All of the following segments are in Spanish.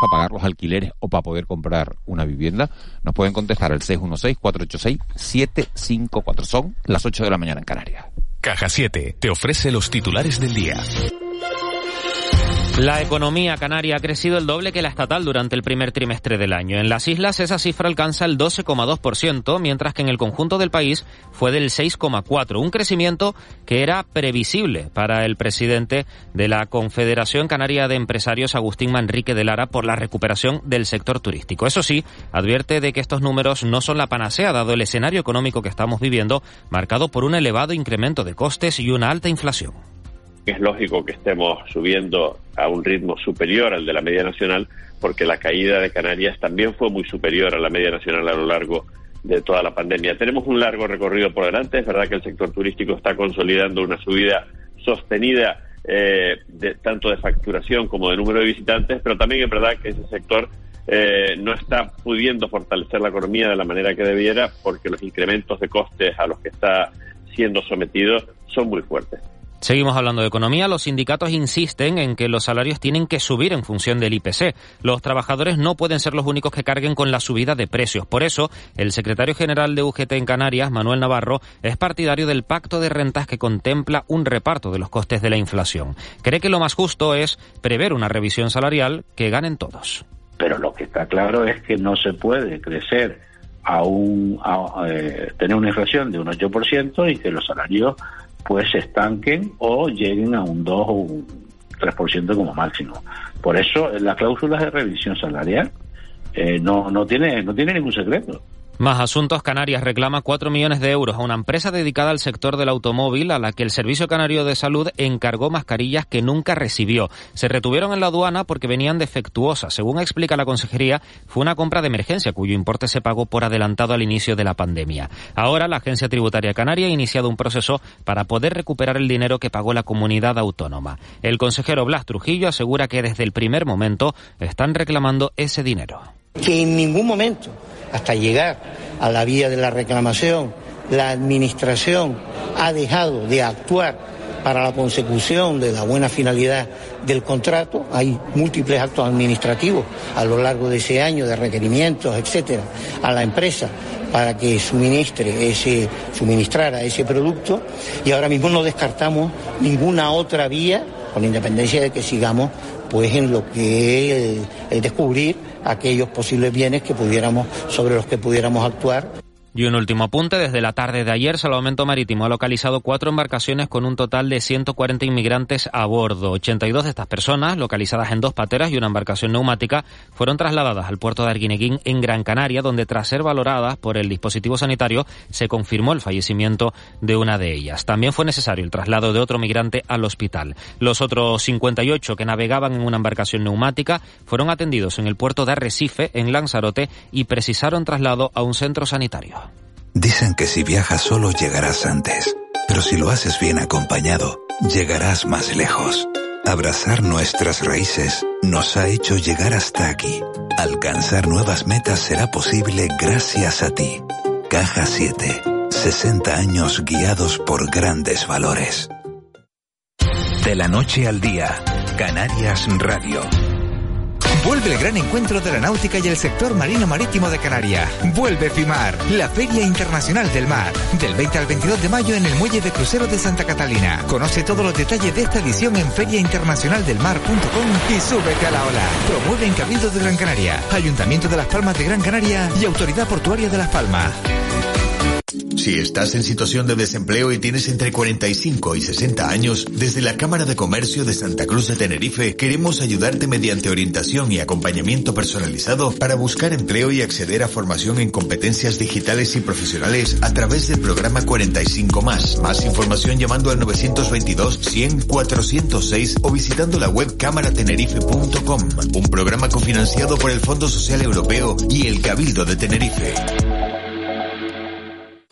para pagar los alquileres o para poder comprar una vivienda, nos pueden contestar al 616-486-754. Son las 8 de la mañana en Canarias. Caja 7 te ofrece los titulares del día. La economía canaria ha crecido el doble que la estatal durante el primer trimestre del año. En las islas esa cifra alcanza el 12,2%, mientras que en el conjunto del país fue del 6,4%, un crecimiento que era previsible para el presidente de la Confederación Canaria de Empresarios, Agustín Manrique de Lara, por la recuperación del sector turístico. Eso sí, advierte de que estos números no son la panacea, dado el escenario económico que estamos viviendo, marcado por un elevado incremento de costes y una alta inflación es lógico que estemos subiendo a un ritmo superior al de la media nacional, porque la caída de Canarias también fue muy superior a la media nacional a lo largo de toda la pandemia. Tenemos un largo recorrido por delante. Es verdad que el sector turístico está consolidando una subida sostenida eh, de, tanto de facturación como de número de visitantes, pero también es verdad que ese sector eh, no está pudiendo fortalecer la economía de la manera que debiera porque los incrementos de costes a los que está siendo sometido son muy fuertes. Seguimos hablando de economía. Los sindicatos insisten en que los salarios tienen que subir en función del IPC. Los trabajadores no pueden ser los únicos que carguen con la subida de precios. Por eso, el secretario general de UGT en Canarias, Manuel Navarro, es partidario del pacto de rentas que contempla un reparto de los costes de la inflación. Cree que lo más justo es prever una revisión salarial que ganen todos. Pero lo que está claro es que no se puede crecer a un eh, tener una inflación de un 8% y que los salarios pues se estanquen o lleguen a un 2 o un 3% como máximo. Por eso las cláusulas de revisión salarial eh, no, no, tiene, no tiene ningún secreto. Más asuntos. Canarias reclama 4 millones de euros a una empresa dedicada al sector del automóvil a la que el Servicio Canario de Salud encargó mascarillas que nunca recibió. Se retuvieron en la aduana porque venían defectuosas. Según explica la consejería, fue una compra de emergencia cuyo importe se pagó por adelantado al inicio de la pandemia. Ahora la Agencia Tributaria Canaria ha iniciado un proceso para poder recuperar el dinero que pagó la comunidad autónoma. El consejero Blas Trujillo asegura que desde el primer momento están reclamando ese dinero. Que en ningún momento hasta llegar a la vía de la reclamación, la Administración ha dejado de actuar para la consecución de la buena finalidad del contrato. Hay múltiples actos administrativos a lo largo de ese año de requerimientos, etcétera, a la empresa para que suministre ese, suministrara ese producto y ahora mismo no descartamos ninguna otra vía, con independencia de que sigamos pues en lo que es el descubrir aquellos posibles bienes que pudiéramos, sobre los que pudiéramos actuar. Y un último apunte, desde la tarde de ayer, Salvamento Marítimo ha localizado cuatro embarcaciones con un total de 140 inmigrantes a bordo. 82 de estas personas, localizadas en dos pateras y una embarcación neumática, fueron trasladadas al puerto de Arguineguín en Gran Canaria, donde tras ser valoradas por el dispositivo sanitario, se confirmó el fallecimiento de una de ellas. También fue necesario el traslado de otro migrante al hospital. Los otros 58 que navegaban en una embarcación neumática fueron atendidos en el puerto de Arrecife, en Lanzarote, y precisaron traslado a un centro sanitario. Dicen que si viajas solo llegarás antes, pero si lo haces bien acompañado, llegarás más lejos. Abrazar nuestras raíces nos ha hecho llegar hasta aquí. Alcanzar nuevas metas será posible gracias a ti. Caja 7. 60 años guiados por grandes valores. De la noche al día, Canarias Radio. Vuelve el gran encuentro de la náutica y el sector marino marítimo de Canarias. Vuelve FIMAR, la Feria Internacional del Mar, del 20 al 22 de mayo en el Muelle de Crucero de Santa Catalina. Conoce todos los detalles de esta edición en feriainternacionaldelmar.com y súbete a la ola. Promueve en Cabildo de Gran Canaria, Ayuntamiento de Las Palmas de Gran Canaria y Autoridad Portuaria de Las Palmas. Si estás en situación de desempleo y tienes entre 45 y 60 años, desde la Cámara de Comercio de Santa Cruz de Tenerife queremos ayudarte mediante orientación y acompañamiento personalizado para buscar empleo y acceder a formación en competencias digitales y profesionales a través del programa 45 más. Más información llamando al 922 100 406 o visitando la web cámaratenerife.com, un programa cofinanciado por el Fondo Social Europeo y el Cabildo de Tenerife.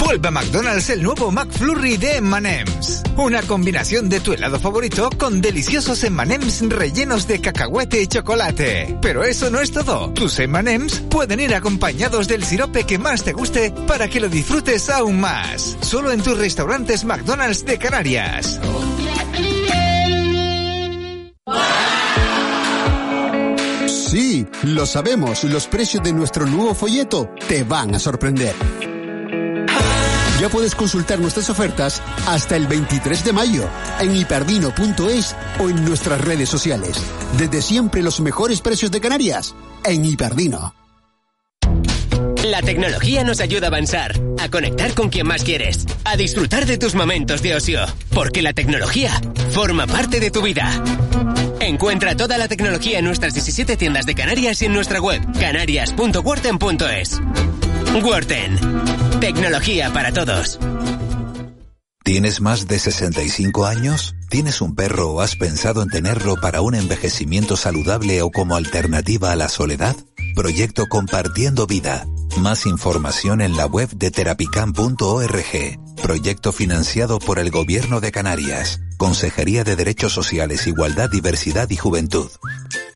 Vuelve a McDonald's el nuevo McFlurry de M&M's. Una combinación de tu helado favorito con deliciosos M&M's rellenos de cacahuete y chocolate. Pero eso no es todo. Tus M&M's pueden ir acompañados del sirope que más te guste para que lo disfrutes aún más. Solo en tus restaurantes McDonald's de Canarias. Sí, lo sabemos, los precios de nuestro nuevo folleto te van a sorprender. Puedes consultar nuestras ofertas hasta el 23 de mayo en hiperdino.es o en nuestras redes sociales. Desde siempre los mejores precios de Canarias en Hiperdino. La tecnología nos ayuda a avanzar, a conectar con quien más quieres, a disfrutar de tus momentos de ocio, porque la tecnología forma parte de tu vida. Encuentra toda la tecnología en nuestras 17 tiendas de Canarias y en nuestra web canarias.worten.es. Worten. Tecnología para todos. ¿Tienes más de 65 años? ¿Tienes un perro o has pensado en tenerlo para un envejecimiento saludable o como alternativa a la soledad? Proyecto Compartiendo Vida. Más información en la web de terapicam.org. Proyecto financiado por el Gobierno de Canarias. Consejería de Derechos Sociales, Igualdad, Diversidad y Juventud.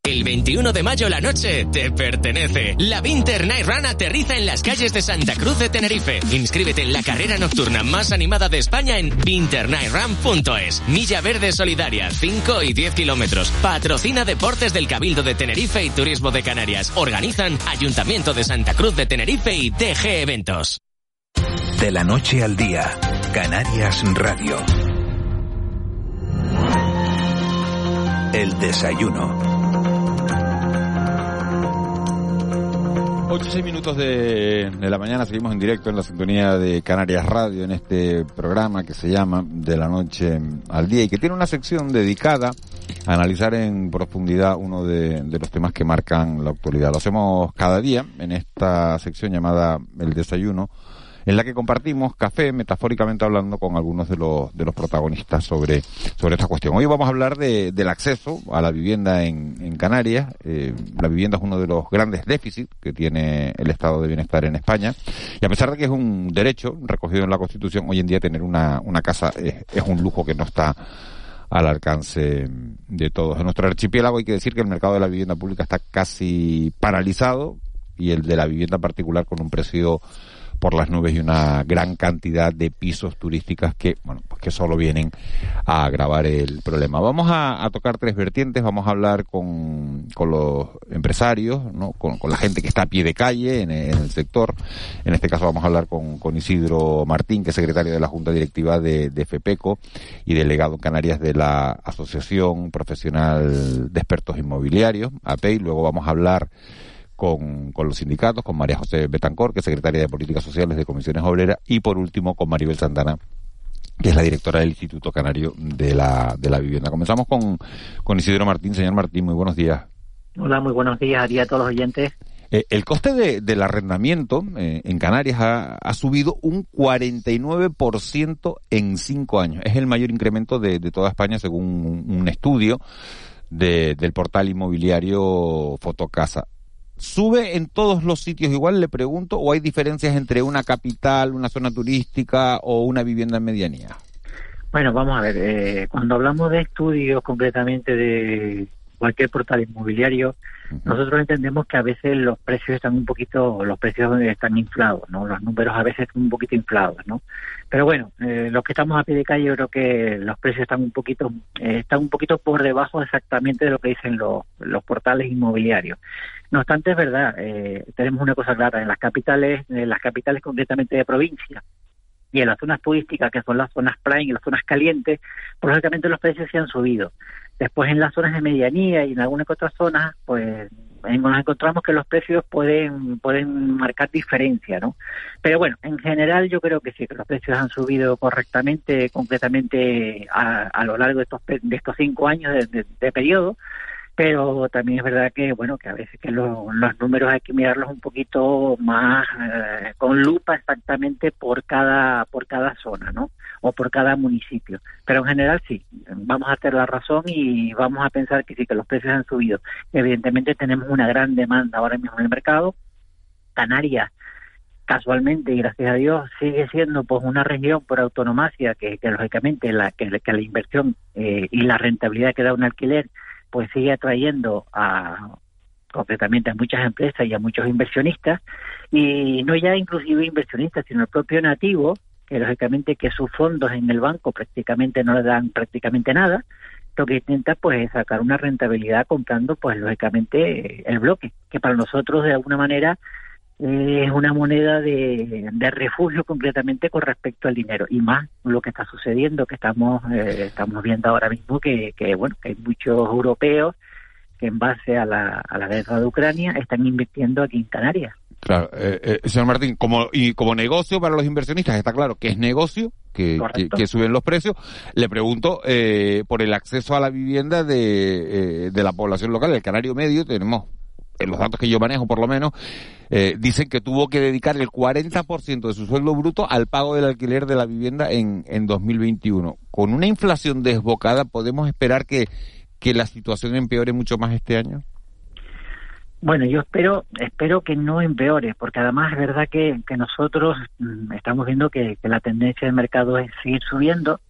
El 21 de mayo la noche te pertenece. La Winter Night Run aterriza en las calles de Santa Cruz de Tenerife. Inscríbete en la carrera nocturna más animada de España en winternightrun.es. Milla Verde Solidaria, 5 y 10 kilómetros. Patrocina Deportes del Cabildo de Tenerife y Turismo de Canarias. Organizan Ayuntamiento de Santa Cruz de Tenerife y TG Eventos. De la noche al día, Canarias Radio. El desayuno. 8 y 6 minutos de, de, la mañana seguimos en directo en la sintonía de Canarias Radio en este programa que se llama De la Noche al Día y que tiene una sección dedicada a analizar en profundidad uno de, de los temas que marcan la actualidad. Lo hacemos cada día en esta sección llamada El Desayuno en la que compartimos café, metafóricamente hablando, con algunos de los, de los protagonistas sobre, sobre esta cuestión. Hoy vamos a hablar de, del acceso a la vivienda en, Canarias. Eh, la vivienda es uno de los grandes déficits que tiene el estado de bienestar en España. Y a pesar de que es un derecho recogido en la Constitución, hoy en día tener una, una casa es un lujo que no está al alcance de todos. En nuestro archipiélago hay que decir que el mercado de la vivienda pública está casi paralizado y el de la vivienda particular con un precio por las nubes y una gran cantidad de pisos turísticas que, bueno, pues que solo vienen a agravar el problema. Vamos a, tocar tres vertientes, vamos a hablar con, con los empresarios, ¿no? Con, la gente que está a pie de calle en, el sector. En este caso vamos a hablar con, con Isidro Martín, que es secretario de la Junta Directiva de, de FEPECO y delegado en Canarias de la Asociación Profesional de Expertos Inmobiliarios, APEI. Luego vamos a hablar con, con, los sindicatos, con María José Betancor, que es secretaria de Políticas Sociales de Comisiones Obreras, y por último con Maribel Santana, que es la directora del Instituto Canario de la, de la Vivienda. Comenzamos con, con Isidro Martín. Señor Martín, muy buenos días. Hola, muy buenos días a ti a todos los oyentes. Eh, el coste de, del arrendamiento eh, en Canarias ha, ha, subido un 49% en cinco años. Es el mayor incremento de, de toda España según un, un estudio de, del portal inmobiliario Fotocasa. ¿Sube en todos los sitios igual, le pregunto, o hay diferencias entre una capital, una zona turística o una vivienda en medianía? Bueno, vamos a ver, eh, cuando hablamos de estudios concretamente de, cualquier portal inmobiliario, nosotros entendemos que a veces los precios están un poquito, los precios están inflados, ¿no? Los números a veces están un poquito inflados, ¿no? Pero bueno, eh, los que estamos a pie de calle, yo creo que los precios están un poquito, eh, están un poquito por debajo exactamente de lo que dicen los, los portales inmobiliarios. No obstante, es verdad, eh, tenemos una cosa clara, en las capitales, en las capitales concretamente de provincia, y en las zonas turísticas, que son las zonas prime y las zonas calientes, pues lógicamente los precios se han subido. Después en las zonas de medianía y en algunas otras zonas, pues nos encontramos que los precios pueden pueden marcar diferencia, ¿no? Pero bueno, en general yo creo que sí, que los precios han subido correctamente, concretamente a, lo largo de estos de estos cinco años de periodo pero también es verdad que bueno que a veces que los números hay que mirarlos un poquito más eh, con lupa exactamente por cada por cada zona no o por cada municipio. Pero en general sí vamos a tener la razón y vamos a pensar que sí que los precios han subido. Evidentemente tenemos una gran demanda ahora mismo en el mercado. Canarias casualmente y gracias a Dios sigue siendo pues una región por autonomacia que, lógicamente la que, la inversión eh, y la rentabilidad que da un alquiler pues sigue atrayendo a concretamente a muchas empresas y a muchos inversionistas y no ya inclusive inversionistas sino el propio nativo que lógicamente que sus fondos en el banco prácticamente no le dan prácticamente nada lo que intenta pues es sacar una rentabilidad comprando pues lógicamente el bloque que para nosotros de alguna manera es una moneda de, refugio concretamente con respecto al dinero. Y más lo que está sucediendo que estamos eh, estamos viendo ahora mismo que, bueno que hay muchos europeos que en base a la, a la guerra de Ucrania están invirtiendo aquí en Canarias. Claro eh, eh, señor Martín como y como negocio para los inversionistas está claro que es negocio que, que, suben los precios le pregunto por el acceso a la vivienda de, de la población local el canario medio tenemos en los datos que yo manejo por lo menos, eh, dicen que tuvo que dedicar el 40% de su sueldo bruto al pago del alquiler de la vivienda en, en 2021. Con una inflación desbocada, ¿podemos esperar que, que la situación empeore mucho más este año? Bueno, yo espero espero que no empeore, porque además es verdad que, que nosotros mm, estamos viendo que, la tendencia del mercado es seguir subiendo,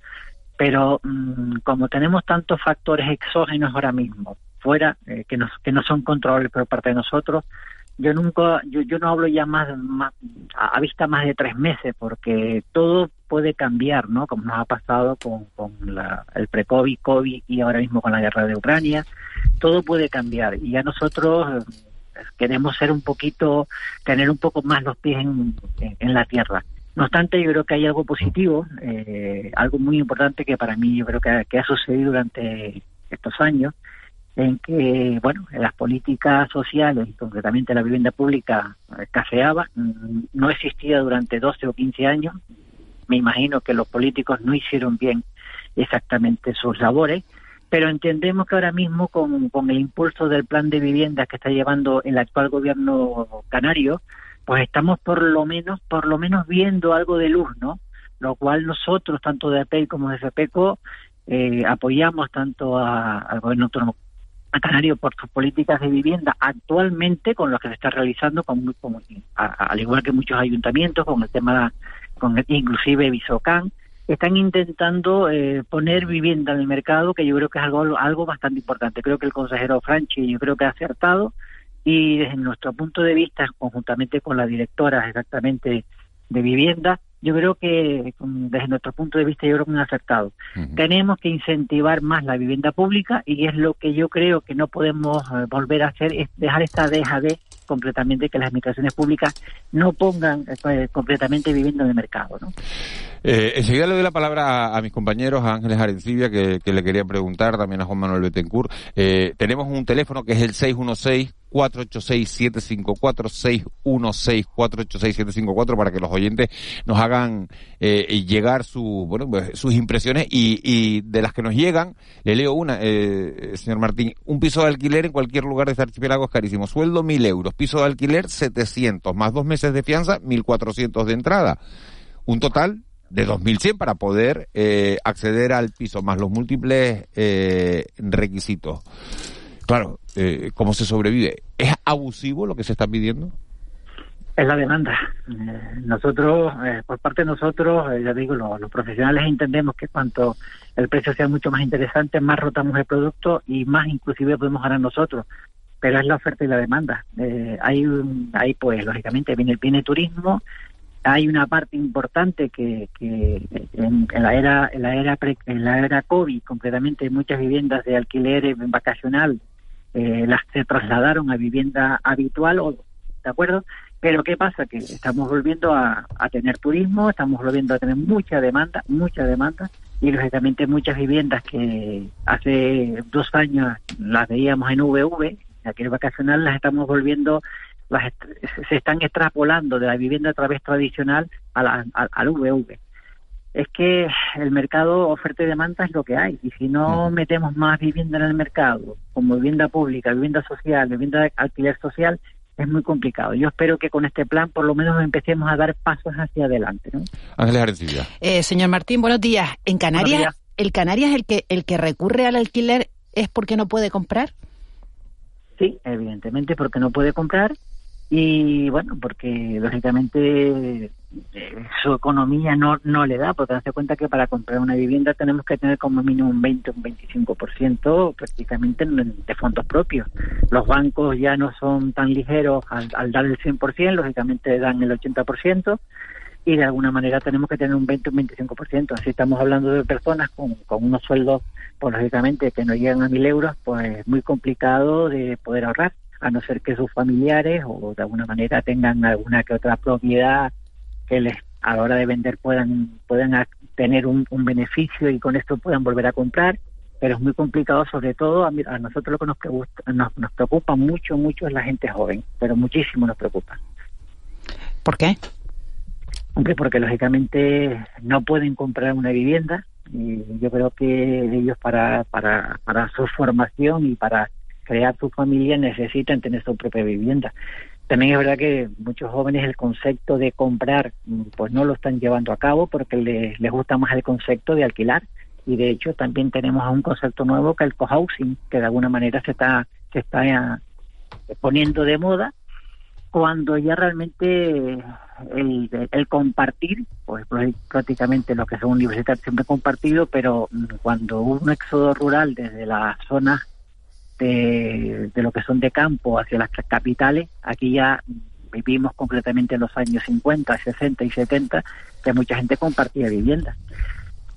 pero mm, como tenemos tantos factores exógenos ahora mismo, fuera, eh, que, nos, que no son controlables por parte de nosotros. Yo nunca, yo, yo no hablo ya más, más a, vista más de tres meses, porque todo puede cambiar, ¿no? Como nos ha pasado con, con la, el pre-COVID, COVID y ahora mismo con la guerra de Ucrania, todo puede cambiar. Y ya nosotros eh, queremos ser un poquito, tener un poco más los pies en, en, la tierra. No obstante, yo creo que hay algo positivo, eh, algo muy importante que para mí yo creo que, que ha sucedido durante estos años, en que, bueno, las políticas sociales concretamente la vivienda pública escaseaba, mm, no existía durante 12 o 15 años. Me imagino que los políticos no hicieron bien exactamente sus labores, pero entendemos que ahora mismo con, con el impulso del plan de vivienda que está llevando el actual gobierno canario, pues estamos por lo menos, por lo menos viendo algo de luz, ¿no? Lo cual nosotros, tanto de APEI como de FPECO, eh, apoyamos tanto al gobierno autónomo a Canario por sus políticas de vivienda actualmente con lo que se está realizando, con, al igual que muchos ayuntamientos, con el tema, con inclusive Bisocán, están intentando eh, poner vivienda en el mercado, que yo creo que es algo, algo bastante importante. Creo que el consejero Franchi, yo creo que ha acertado y desde nuestro punto de vista, conjuntamente con la directora exactamente de vivienda, yo creo que desde nuestro punto de vista yo creo que un acertado. Tenemos que incentivar más la vivienda pública y es lo que yo creo que no podemos eh, volver a hacer, es dejar esta deja de completamente que las administraciones públicas no pongan eh, completamente vivienda en el mercado. ¿no? Eh, enseguida le doy la palabra a, mis compañeros, a Ángeles Arencibia, que, le quería preguntar, también a Juan Manuel Betancourt. Eh, tenemos un teléfono que es el 616 486-754, 616-486-754 para que los oyentes nos hagan eh, llegar su, bueno, pues, sus impresiones y, de las que nos llegan, le leo una, eh, señor Martín, un piso de alquiler en cualquier lugar de este archipiélago es carísimo, sueldo 1000 euros, piso de alquiler 700, más dos meses de fianza 1400 de entrada, un total de 2100 para poder eh, acceder al piso, más los múltiples eh, requisitos. Claro, eh, ¿cómo se sobrevive? ¿Es abusivo lo que se está pidiendo? Es la demanda. nosotros, por parte de nosotros, ya digo, los, profesionales entendemos que cuanto el precio sea mucho más interesante, más rotamos el producto y más inclusive podemos ganar nosotros. Pero es la oferta y la demanda. Eh, hay, hay pues lógicamente viene, viene turismo, hay una parte importante que, que en, la era en la era en la era covid concretamente muchas viviendas de alquiler vacacional eh, las se trasladaron a vivienda habitual o de acuerdo pero qué pasa que estamos volviendo a, a tener turismo estamos volviendo a tener mucha demanda mucha demanda y lógicamente muchas viviendas que hace dos años las veíamos en VV aquel vacacional las estamos volviendo se están extrapolando de la vivienda a través tradicional a la, al VV. Es que el mercado oferta y demanda es lo que hay. Y si no metemos más vivienda en el mercado, como vivienda pública, vivienda social, vivienda de alquiler social, es muy complicado. Yo espero que con este plan por lo menos empecemos a dar pasos hacia adelante. ¿no? Ángeles eh, señor Martín, buenos días. ¿En Canarias, el Canarias el que, el que recurre al alquiler es porque no puede comprar? Sí, evidentemente porque no puede comprar y bueno, porque lógicamente eh, su economía no, no le da, porque hace cuenta que para comprar una vivienda tenemos que tener como mínimo un 20 un 25% prácticamente de fondos propios. Los bancos ya no son tan ligeros al, al dar el 100%, lógicamente dan el 80% y de alguna manera tenemos que tener un 20 un 25%. Así estamos hablando de personas con, con unos sueldos, pues lógicamente que no llegan a mil euros, pues muy complicado de poder ahorrar a no ser que sus familiares o de alguna manera tengan alguna que otra propiedad que les a la hora de vender puedan puedan tener un, beneficio y con esto puedan volver a comprar pero es muy complicado sobre todo a, nosotros lo que nos, nos, nos preocupa mucho mucho es la gente joven pero muchísimo nos preocupa ¿por qué? Hombre, porque lógicamente no pueden comprar una vivienda y yo creo que ellos para, para, para su formación y para crear su familia necesitan tener su propia vivienda. También es verdad que muchos jóvenes el concepto de comprar pues no lo están llevando a cabo porque les, les gusta más el concepto de alquilar y de hecho también tenemos un concepto nuevo que el cohousing que de alguna manera se está se está eh, poniendo de moda cuando ya realmente el, el compartir, pues, pues prácticamente lo que son universitarios siempre compartido, pero cuando hubo un éxodo rural desde las zonas de, lo que son de campo hacia las capitales, aquí ya vivimos concretamente en los años 50, 60 y 70, que mucha gente compartía viviendas.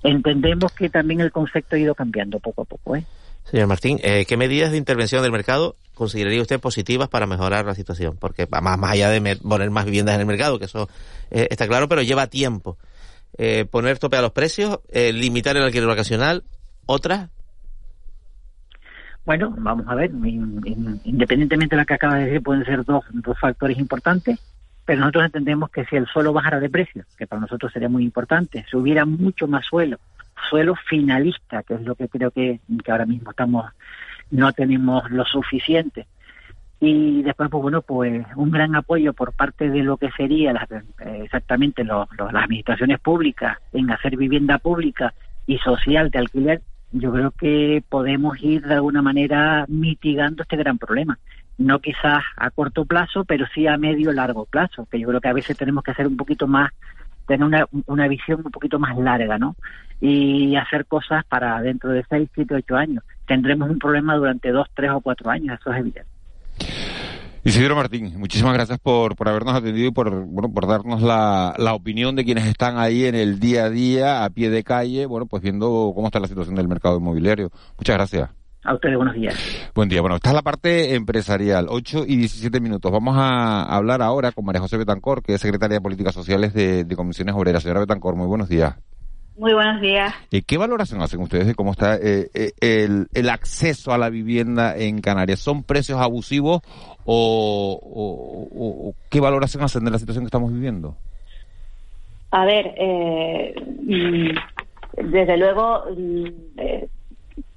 Entendemos que también el concepto ha ido cambiando poco a poco. ¿eh? Señor Martín, eh, ¿qué medidas de intervención del mercado consideraría usted positivas para mejorar la situación? Porque más, más allá de poner más viviendas en el mercado, que eso eh, está claro, pero lleva tiempo. Eh, poner tope a los precios, limitar el alquiler vacacional, otras bueno, vamos a ver, independientemente de lo que acaba de decir, pueden ser dos, dos factores importantes, pero nosotros entendemos que si el suelo bajara de precio, que para nosotros sería muy importante, si hubiera mucho más suelo, suelo finalista, que es lo que creo que, ahora mismo estamos, no tenemos lo suficiente, y después pues bueno pues un gran apoyo por parte de lo que sería eh, exactamente las administraciones públicas en hacer vivienda pública y social de alquiler yo creo que podemos ir de alguna manera mitigando este gran problema. No quizás a corto plazo, pero sí a medio largo plazo, que yo creo que a veces tenemos que hacer un poquito más, tener una, una visión un poquito más larga, ¿no? Y hacer cosas para dentro de seis, siete, ocho años. Tendremos un problema durante dos, tres o cuatro años, eso es evidente. Isidro Martín, muchísimas gracias por, por habernos atendido y por, bueno, por darnos la, la opinión de quienes están ahí en el día a día, a pie de calle, bueno, pues viendo cómo está la situación del mercado inmobiliario. Muchas gracias. A ustedes, buenos días. Buen día. Bueno, esta es la parte empresarial. 8 y 17 minutos. Vamos a hablar ahora con María José Betancor, que es secretaria de Políticas Sociales de, de Comisiones Obreras. Señora Betancor, muy buenos días. Muy buenos días. Eh, ¿Qué valoración hacen ustedes de cómo está eh, eh, el, el, acceso a la vivienda en Canarias? ¿Son precios abusivos o, qué valoración hacen de la situación que estamos viviendo? A ver, mm, desde luego mm,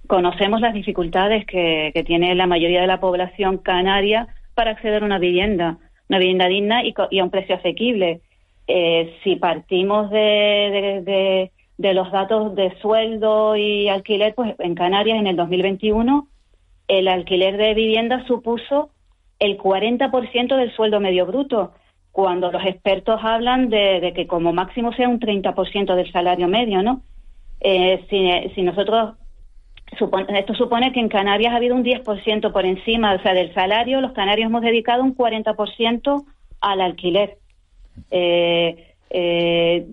conocemos las dificultades que, tiene la mayoría de la población canaria para acceder a una vivienda, una vivienda digna y, a un precio asequible. si partimos de de los datos de sueldo y alquiler, pues en Canarias en el 2021 el alquiler de vivienda supuso el 40% del sueldo medio bruto, cuando los expertos hablan de, que como máximo sea un 30% del salario medio, ¿no? si, si nosotros esto supone que en Canarias ha habido un 10% por encima, o sea, del salario, los canarios hemos dedicado un 40% al alquiler. Eh, eh,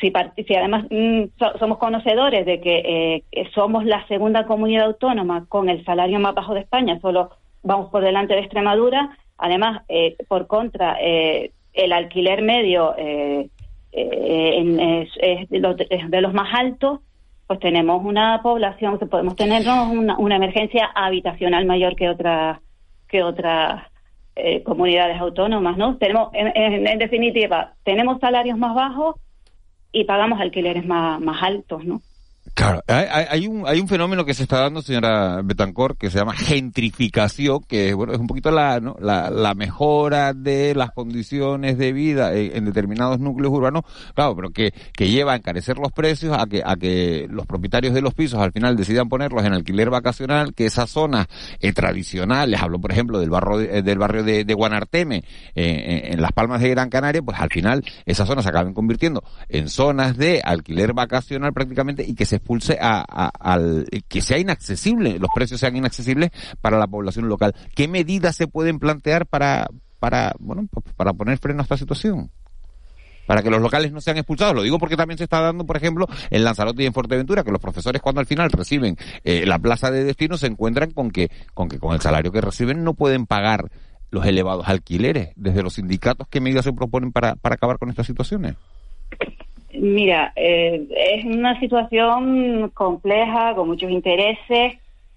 si, además mm, somos conocedores de que eh, somos la segunda comunidad autónoma con el salario más bajo de España, solo vamos por delante de Extremadura, además, eh, por contra, el alquiler medio es, de los más altos, pues tenemos una población, podemos tener una, una emergencia habitacional mayor que otras que otras eh, comunidades autónomas, ¿no? Tenemos, en, definitiva, tenemos salarios más bajos y pagamos alquileres más, más altos, ¿no? Claro, hay, un, hay un fenómeno que se está dando, señora Betancor, que se llama gentrificación, que bueno, es un poquito la, la, mejora de las condiciones de vida en, determinados núcleos urbanos, claro, pero que, que lleva a encarecer los precios, a que, a que los propietarios de los pisos al final decidan ponerlos en alquiler vacacional, que esas zonas eh, tradicionales, hablo por ejemplo del barrio de, del barrio de, Guanarteme, eh, en Las Palmas de Gran Canaria, pues al final esas zonas se acaben convirtiendo en zonas de alquiler vacacional prácticamente y que se expulse a, al que sea inaccesible, los precios sean inaccesibles para la población local. ¿Qué medidas se pueden plantear para, para, bueno, para poner freno a esta situación? para que los locales no sean expulsados. Lo digo porque también se está dando, por ejemplo, en Lanzarote y en Fuerteventura, que los profesores cuando al final reciben eh, la plaza de destino se encuentran con que, con que con el salario que reciben no pueden pagar los elevados alquileres. Desde los sindicatos, ¿qué medidas se proponen para, para acabar con estas situaciones? Mira, eh, es una situación compleja, con muchos intereses.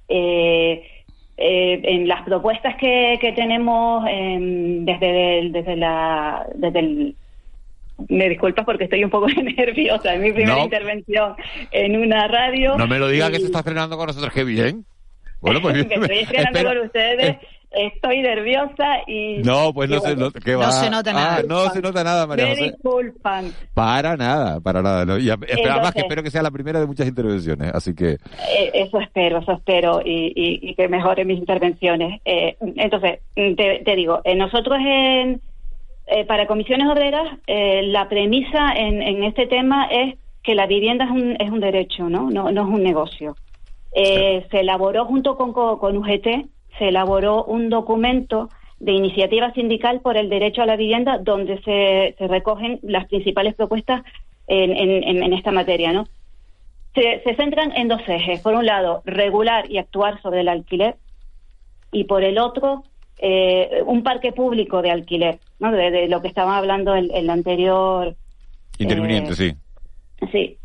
Eh, eh, en las propuestas que, que tenemos desde, el, desde la desde el me disculpas porque estoy un poco nerviosa, es mi primera intervención en una radio. No me lo diga que se está frenando con nosotros, qué bien. Bueno, pues estoy estrenando con ustedes estoy nerviosa y... No, pues no, se, no, no se nota nada. Ah, no se nota nada, María Me disculpan. Para nada, para nada. ¿no? Y además que espero que sea la primera de muchas intervenciones, así que... Eh, eso espero, eso espero, y, y, y que mejore mis intervenciones. Eh, entonces, te, te digo, eh, nosotros en... Eh, para comisiones obreras, eh, la premisa en, en, este tema es que la vivienda es un, es un derecho, ¿no? No, no es un negocio. Eh, se elaboró junto con, con UGT se elaboró un documento de iniciativa sindical por el derecho a la vivienda donde se, recogen las principales propuestas en, esta materia, ¿no? Se, centran en dos ejes. Por un lado, regular y actuar sobre el alquiler y por el otro, eh, un parque público de alquiler, ¿no? De, lo que estaba hablando el, el anterior... Interviniente, eh, sí. Sí.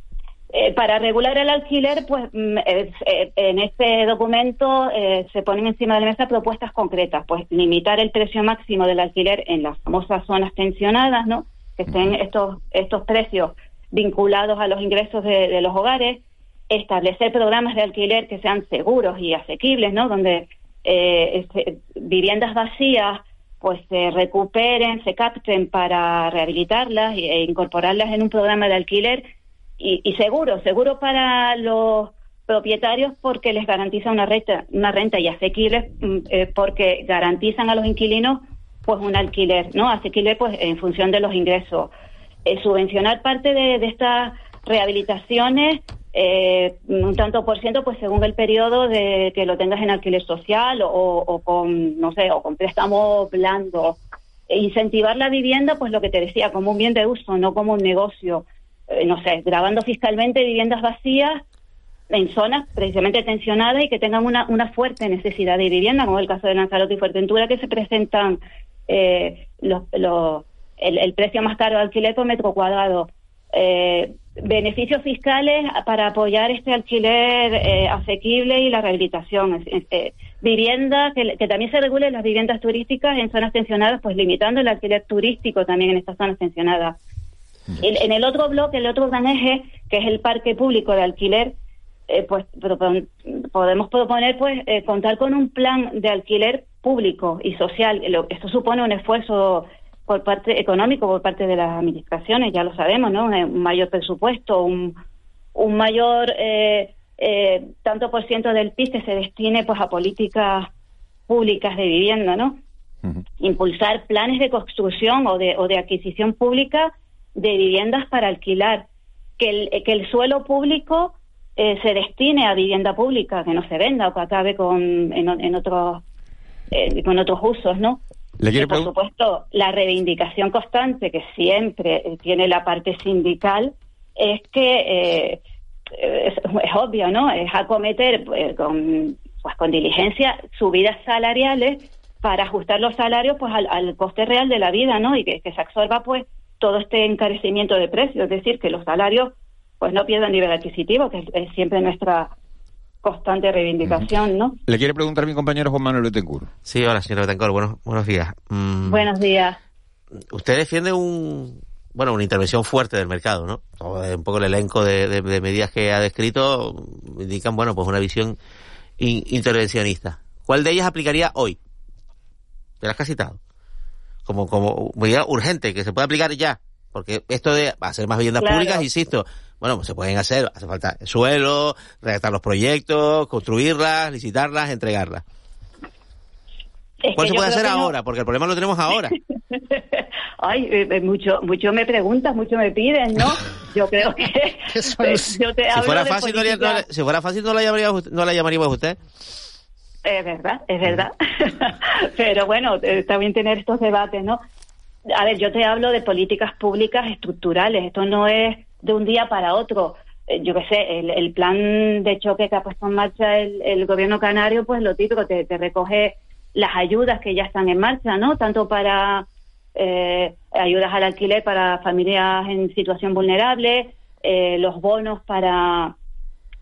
Eh, para regular el alquiler, pues mm, eh, en este documento eh, se ponen encima de la mesa propuestas concretas, pues limitar el precio máximo del alquiler en las famosas zonas tensionadas, ¿no? Que estén estos estos precios vinculados a los ingresos de, los hogares, establecer programas de alquiler que sean seguros y asequibles, ¿no? Donde este, viviendas vacías pues se recuperen, se capten para rehabilitarlas e incorporarlas en un programa de alquiler y, seguro, seguro para los propietarios porque les garantiza una renta, una renta y asequible mm, eh, porque garantizan a los inquilinos pues un alquiler, ¿no? Asequible pues en función de los ingresos. Eh, subvencionar parte de, estas rehabilitaciones eh, un tanto por ciento pues según el periodo de que lo tengas en alquiler social o, o con no sé o con préstamo blando e incentivar la vivienda pues lo que te decía como un bien de uso no como un negocio eh, no sé, grabando fiscalmente viviendas vacías en zonas precisamente tensionadas y que tengan una, una fuerte necesidad de vivienda, como el caso de Lanzarote y Fuerteventura, que se presentan eh, los, el, precio más caro de alquiler por metro cuadrado. Eh, beneficios fiscales para apoyar este alquiler asequible y la rehabilitación. vivienda, que, que, también se regulen las viviendas turísticas en zonas tensionadas, pues limitando el alquiler turístico también en estas zonas tensionadas en el otro bloque, el otro gran eje, que es el parque público de alquiler, eh, pues podemos proponer pues eh, contar con un plan de alquiler público y social. Esto supone un esfuerzo por parte económico por parte de las administraciones, ya lo sabemos, ¿no? Un mayor presupuesto, un, un mayor eh, tanto por ciento del PIB que se destine pues a políticas públicas de vivienda, ¿no? Impulsar planes de construcción o de, o de adquisición pública de viviendas para alquilar, que el, que el suelo público eh, se destine a vivienda pública, que no se venda o que acabe con, en, otros, eh, con otros usos, ¿no? ¿Le por supuesto, la reivindicación constante que siempre tiene la parte sindical es que es, obvio, ¿no? Es acometer con, pues, con diligencia subidas salariales para ajustar los salarios pues al, coste real de la vida, ¿no? Y que, se absorba pues todo este encarecimiento de precios, es decir, que los salarios pues no pierdan nivel adquisitivo, que es, siempre nuestra constante reivindicación, ¿no? Le quiere preguntar a mi compañero Juan Manuel Betancourt. Sí, hola, señor Betancourt, buenos, buenos días. Mm, buenos días. Usted defiende un, bueno, una intervención fuerte del mercado, ¿no? Un poco el elenco de, medidas que ha descrito indican, bueno, pues una visión intervencionista. ¿Cuál de ellas aplicaría hoy? Te las has citado. Como, como medida urgente, que se puede aplicar ya. Porque esto de hacer más viviendas públicas, insisto, bueno, pues se pueden hacer, hace falta suelo, redactar los proyectos, construirlas, licitarlas, entregarlas. ¿Cuál se puede hacer ahora? Porque el problema lo tenemos ahora. Ay, eh, eh, mucho, mucho me preguntas, mucho me piden, ¿no? Yo creo que yo te si fuera fácil, no, si fuera fácil no la llamaría, no la llamaríamos a usted. Es verdad, es verdad. Pero bueno, está bien tener estos debates, ¿no? A ver, yo te hablo de políticas públicas estructurales. Esto no es de un día para otro. Eh, yo qué sé, el, plan de choque que ha puesto en marcha el, gobierno canario, pues lo típico, te, recoge las ayudas que ya están en marcha, ¿no? Tanto para eh, ayudas al alquiler para familias en situación vulnerable, eh, los bonos para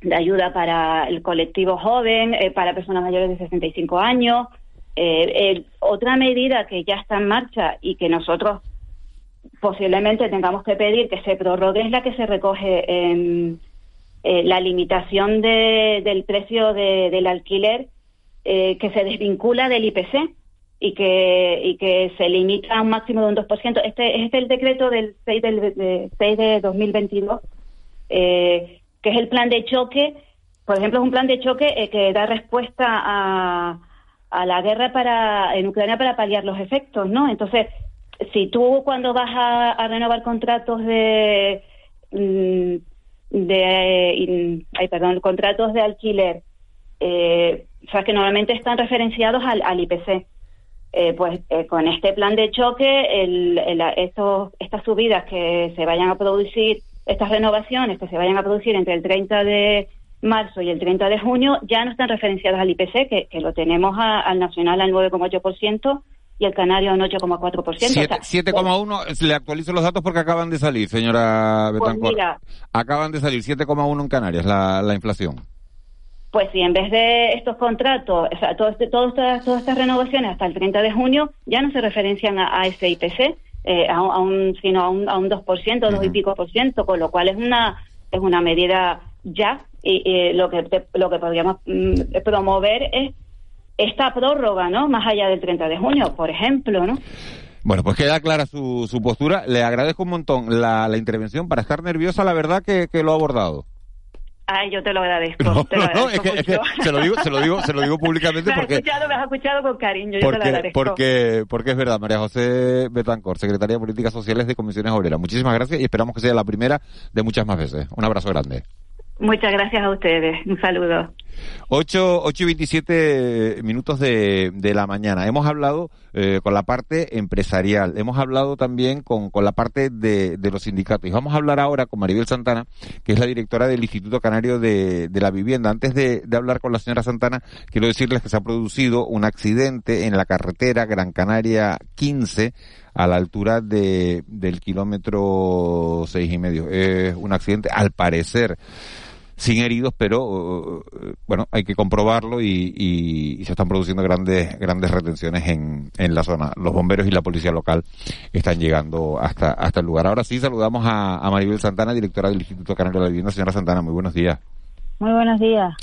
de ayuda para el colectivo joven, eh, para personas mayores de 65 años. Eh, otra medida que ya está en marcha y que nosotros posiblemente tengamos que pedir que se prorrogue es la que se recoge en eh, la limitación del precio del alquiler que se desvincula del IPC y que, y que se limita a un máximo de un 2%. Este, este es el decreto del 6, del, 6 de 2022. Eh, que es el plan de choque, por ejemplo, es un plan de choque eh, que da respuesta a, a la guerra para en Ucrania para paliar los efectos, ¿no? Entonces, si tú cuando vas a, renovar contratos de mm, de ay, perdón, contratos de alquiler, eh, o sea, que normalmente están referenciados al, al IPC. Eh, pues eh, con este plan de choque, el, el, estos, estas subidas que se vayan a producir estas renovaciones que se vayan a producir entre el 30 de marzo y el 30 de junio ya no están referenciadas al IPC, que, que lo tenemos al nacional al 9,8% y el canario al 8,4%. 7,1, le actualizo los datos porque acaban de salir, señora pues Betancourt. acaban de salir 7,1 en Canarias la, la inflación. Pues si en vez de estos contratos, o sea, todas, todas estas renovaciones hasta el 30 de junio ya no se referencian a, a ese IPC, eh, a, un, sino a un, a un 2%, dos y pico por ciento, con lo cual es una, es una medida ya y, lo que lo que podríamos mm, promover es esta prórroga, ¿no? Más allá del 30 de junio, por ejemplo, ¿no? Bueno, pues queda clara su, su postura. Le agradezco un montón la, la intervención. Para estar nerviosa, la verdad que, que lo ha abordado. Ay, yo te lo agradezco. No, no, es, que, se lo digo, se lo digo, se lo digo públicamente me porque. Has escuchado, me has escuchado con cariño, yo porque, te lo agradezco. Porque, porque es verdad, María José Betancor, secretaria de Políticas Sociales de Comisiones Obreras. Muchísimas gracias y esperamos que sea la primera de muchas más veces. Un abrazo grande. Muchas gracias a ustedes. Un saludo. 8, 8 y 27 minutos de, de la mañana. Hemos hablado eh, con la parte empresarial, hemos hablado también con, con la parte de, de, los sindicatos. Y vamos a hablar ahora con Maribel Santana, que es la directora del Instituto Canario de, de la Vivienda. Antes de, de, hablar con la señora Santana, quiero decirles que se ha producido un accidente en la carretera Gran Canaria 15 a la altura de, del kilómetro seis y medio. Es un accidente, al parecer, sin heridos, pero uh, bueno, hay que comprobarlo y, y, se están produciendo grandes grandes retenciones en, en la zona. Los bomberos y la policía local están llegando hasta hasta el lugar. Ahora sí saludamos a, a Maribel Santana, directora del Instituto Canario de la Vivienda. Señora Santana, muy buenos días. Muy buenos días.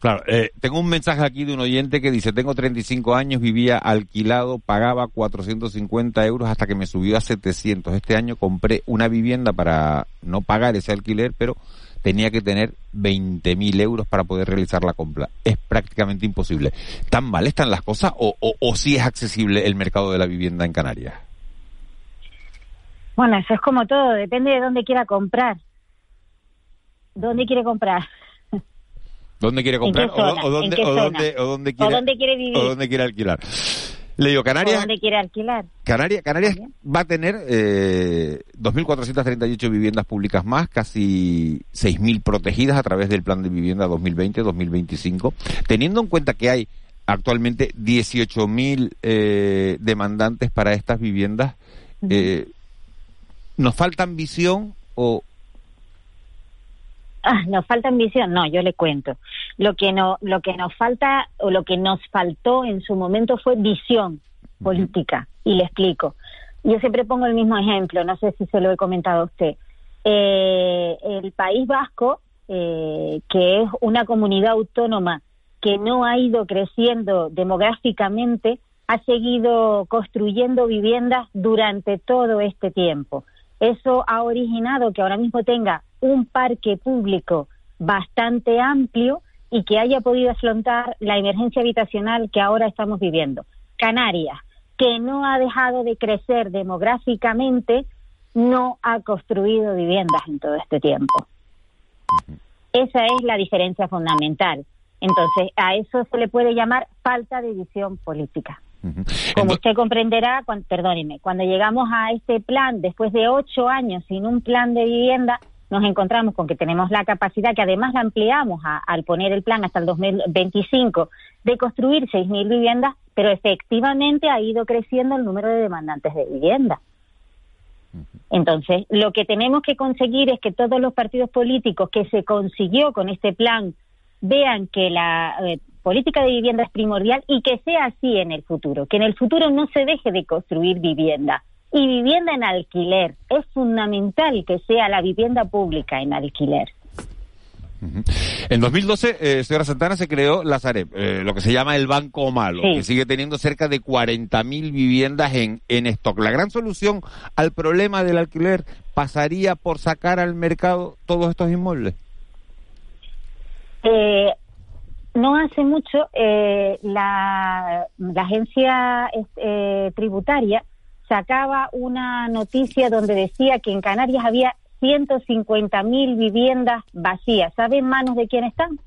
Claro, eh, tengo un mensaje aquí de un oyente que dice, tengo 35 años, vivía alquilado, pagaba 450 euros hasta que me subió a 700. Este año compré una vivienda para no pagar ese alquiler, pero tenía que tener 20.000 euros para poder realizar la compra. Es prácticamente imposible. ¿Tan mal están las cosas o, o, sí es accesible el mercado de la vivienda en Canarias? Bueno, eso es como todo, depende de dónde quiera comprar. ¿Dónde quiere comprar? ¿Dónde quiere comprar o, dónde, quiere vivir? O dónde quiere alquilar. Le digo, Canarias. ¿Dónde quiere alquilar? Canarias, Canarias va a tener eh, 2.438 viviendas públicas más, casi 6.000 protegidas a través del plan de vivienda 2020-2025, teniendo en cuenta que hay actualmente 18.000 eh, demandantes para estas viviendas. Eh, ¿Nos falta ambición o, Ah, nos falta ambición. No, yo le cuento. Lo que no, lo que nos falta o lo que nos faltó en su momento fue visión política. Y le explico. Yo siempre pongo el mismo ejemplo. No sé si se lo he comentado a usted. Eh, el País Vasco, eh, que es una comunidad autónoma que no ha ido creciendo demográficamente, ha seguido construyendo viviendas durante todo este tiempo. Eso ha originado que ahora mismo tenga un parque público bastante amplio y que haya podido afrontar la emergencia habitacional que ahora estamos viviendo. Canarias, que no ha dejado de crecer demográficamente, no ha construido viviendas en todo este tiempo. Esa es la diferencia fundamental. Entonces, a eso se le puede llamar falta de visión política. Como usted comprenderá, perdóneme, cuando llegamos a este plan, después de ocho años sin un plan de vivienda, nos encontramos con que tenemos la capacidad, que además la ampliamos al poner el plan hasta el 2025, de construir 6.000 viviendas, pero efectivamente ha ido creciendo el número de demandantes de vivienda. Entonces, lo que tenemos que conseguir es que todos los partidos políticos que se consiguió con este plan vean que la eh, política de vivienda es primordial y que sea así en el futuro, que en el futuro no se deje de construir vivienda, y vivienda en alquiler. Es fundamental que sea la vivienda pública en alquiler. En 2012, eh, señora Santana, se creó la Sareb, eh, lo que se llama el Banco Malo, que sigue teniendo cerca de 40.000 viviendas en, en stock. La gran solución al problema del alquiler pasaría por sacar al mercado todos estos inmuebles. Eh, no hace mucho, eh, la, agencia tributaria sacaba una noticia donde decía que en Canarias había 150.000 viviendas vacías. ¿Sabe en manos de quién están?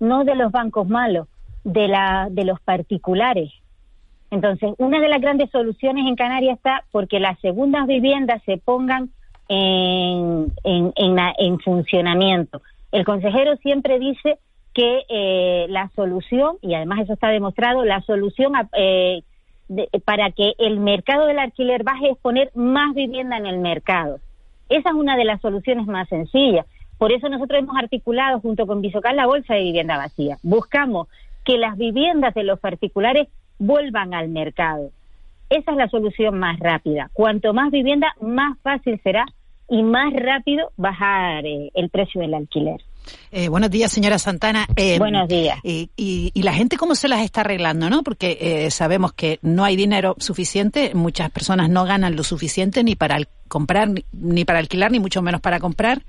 No de los bancos malos, de, la, de los particulares. Entonces, una de las grandes soluciones en Canarias está porque las segundas viviendas se pongan en, en, en, funcionamiento. El consejero siempre dice que eh, la solución, y además eso está demostrado, la solución eh, para que el mercado del alquiler baje es poner más vivienda en el mercado. Esa es una de las soluciones más sencillas. Por eso nosotros hemos articulado junto con Bisocal la bolsa de vivienda vacía. Buscamos que las viviendas de los particulares vuelvan al mercado. Esa es la solución más rápida. Cuanto más vivienda, más fácil será y más rápido bajar eh, el precio del alquiler. Eh, buenos días, señora Santana. Eh, buenos días. Y, y, la gente cómo se las está arreglando, ¿no? Porque eh, sabemos que no hay dinero suficiente, muchas personas no ganan lo suficiente ni para comprar, ni, para alquilar, ni mucho menos para comprar.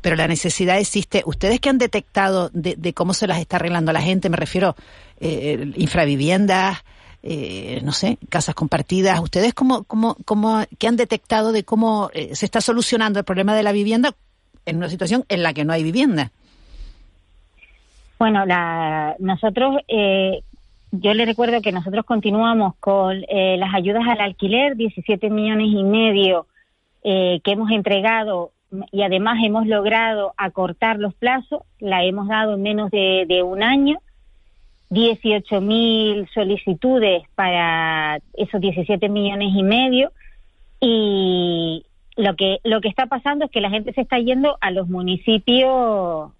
Pero la necesidad existe. ¿Ustedes que han detectado de, cómo se las está arreglando la gente? Me refiero eh, infraviviendas, no sé, casas compartidas. ¿Ustedes cómo, cómo, cómo, qué han detectado de cómo se está solucionando el problema de la vivienda en una situación en la que no hay vivienda. Bueno, la, nosotros, eh, yo le recuerdo que nosotros continuamos con eh, las ayudas al alquiler, 17 millones y medio eh, que hemos entregado y además hemos logrado acortar los plazos, la hemos dado en menos de, de un año, 18 mil solicitudes para esos 17 millones y medio y, lo que lo que está pasando es que la gente se está yendo a los municipios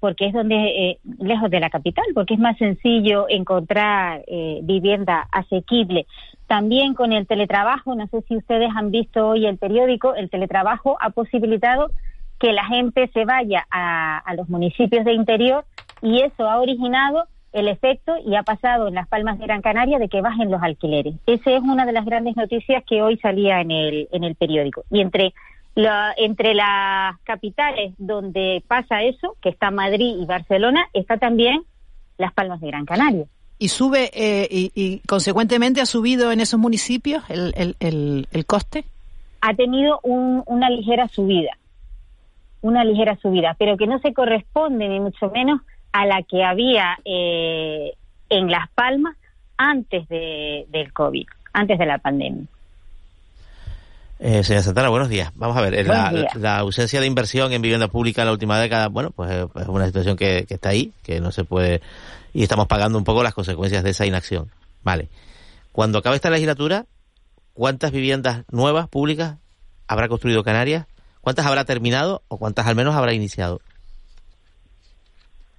porque es donde eh, lejos de la capital porque es más sencillo encontrar eh, vivienda asequible. También con el teletrabajo no sé si ustedes han visto hoy el periódico el teletrabajo ha posibilitado que la gente se vaya a, a los municipios de interior y eso ha originado el efecto y ha pasado en las Palmas de Gran Canaria de que bajen los alquileres. Esa es una de las grandes noticias que hoy salía en el, en el periódico. Y entre, la, entre las capitales donde pasa eso, que está Madrid y Barcelona, está también las Palmas de Gran Canaria. ¿Y sube eh, y, consecuentemente ha subido en esos municipios el, el, el, coste? Ha tenido una ligera subida una ligera subida, pero que no se corresponde ni mucho menos a la que había eh, en Las Palmas antes de, del COVID, antes de la pandemia. Eh, señora Santana, buenos días. Vamos a ver, la, ausencia de inversión en vivienda pública en la última década, bueno, pues es una situación que, está ahí, que no se puede, y estamos pagando un poco las consecuencias de esa inacción. Vale. Cuando acabe esta legislatura, ¿cuántas viviendas nuevas, públicas, habrá construido Canarias? ¿Cuántas habrá terminado o cuántas al menos habrá iniciado?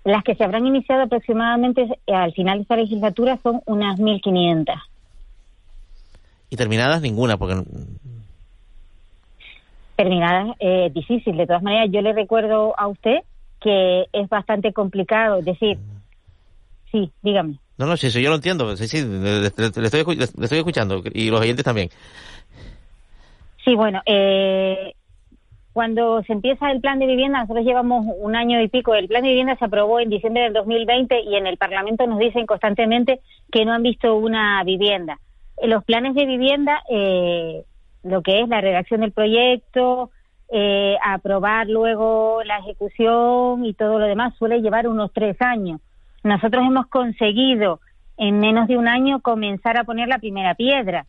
Las que se habrán iniciado aproximadamente eh, al final de esta legislatura son unas 1.500. ¿Y terminadas? Ninguna, porque terminada eh, difícil. De todas maneras, yo le recuerdo a usted que es bastante complicado. Es decir, sí, dígame. No, no, sí, eso yo lo entiendo. Sí, sí, le, estoy, estoy escuchando y los oyentes también. Sí, bueno, eh, cuando se empieza el plan de vivienda, nosotros llevamos un año y pico, el plan de vivienda se aprobó en diciembre del 2020 y en el Parlamento nos dicen constantemente que no han visto una vivienda. Los planes de vivienda eh, lo que es la redacción del proyecto, eh, aprobar luego la ejecución y todo lo demás suele llevar unos tres años. Nosotros hemos conseguido en menos de un año comenzar a poner la primera piedra.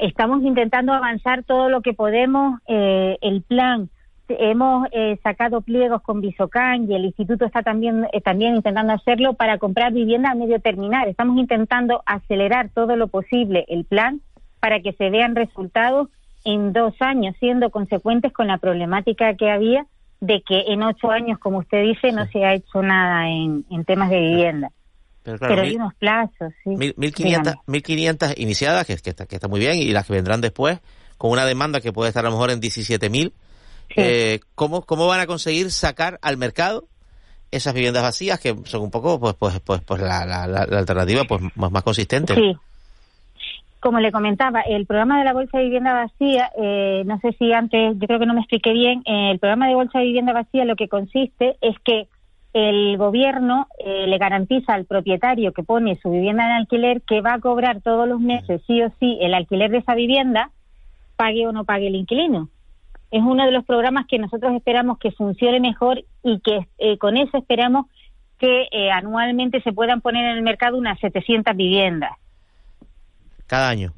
Estamos intentando avanzar todo lo que podemos. Eh, el plan, hemos eh, sacado pliegos con Bisocán y el instituto está también, eh, también intentando hacerlo para comprar vivienda a medio terminar. Estamos intentando acelerar todo lo posible el plan para que se vean resultados en dos años, siendo consecuentes con la problemática que había de que en ocho años, como usted dice, no se ha hecho nada en, temas de vivienda. Pero, hay unos plazos, sí. 1.500 iniciadas, que, que, está, que está muy bien, y las que vendrán después, con una demanda que puede estar a lo mejor en 17.000. Eh, ¿cómo, ¿Cómo van a conseguir sacar al mercado esas viviendas vacías que son un poco pues pues pues, pues la, la, la, alternativa pues más, más consistente? Sí, como le comentaba, el programa de la Bolsa de Vivienda Vacía, eh, no sé si antes, yo creo que no me expliqué bien, eh, el programa de Bolsa de Vivienda Vacía lo que consiste es que el gobierno eh, le garantiza al propietario que pone su vivienda en alquiler que va a cobrar todos los meses sí o sí el alquiler de esa vivienda, pague o no pague el inquilino. Es uno de los programas que nosotros esperamos que funcione mejor y que con eso esperamos que anualmente se puedan poner en el mercado unas 700 viviendas. Cada año.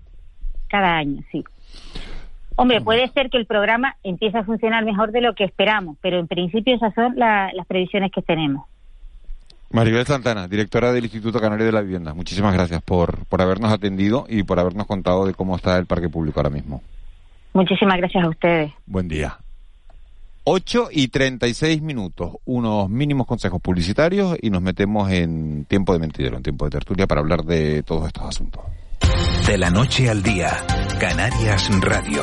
Cada año, sí. Hombre, puede ser que el programa empiece a funcionar mejor de lo que esperamos, pero en principio esas son las previsiones que tenemos. Maribel Santana, directora del Instituto Canario de la Vivienda, muchísimas gracias por, por habernos atendido y por habernos contado de cómo está el parque público ahora mismo. Muchísimas gracias a ustedes. Buen día. 8 y 36 minutos, unos mínimos consejos publicitarios y nos metemos en tiempo de mentidero, en tiempo de tertulia para hablar de todos estos asuntos. De la noche al día, Canarias Radio.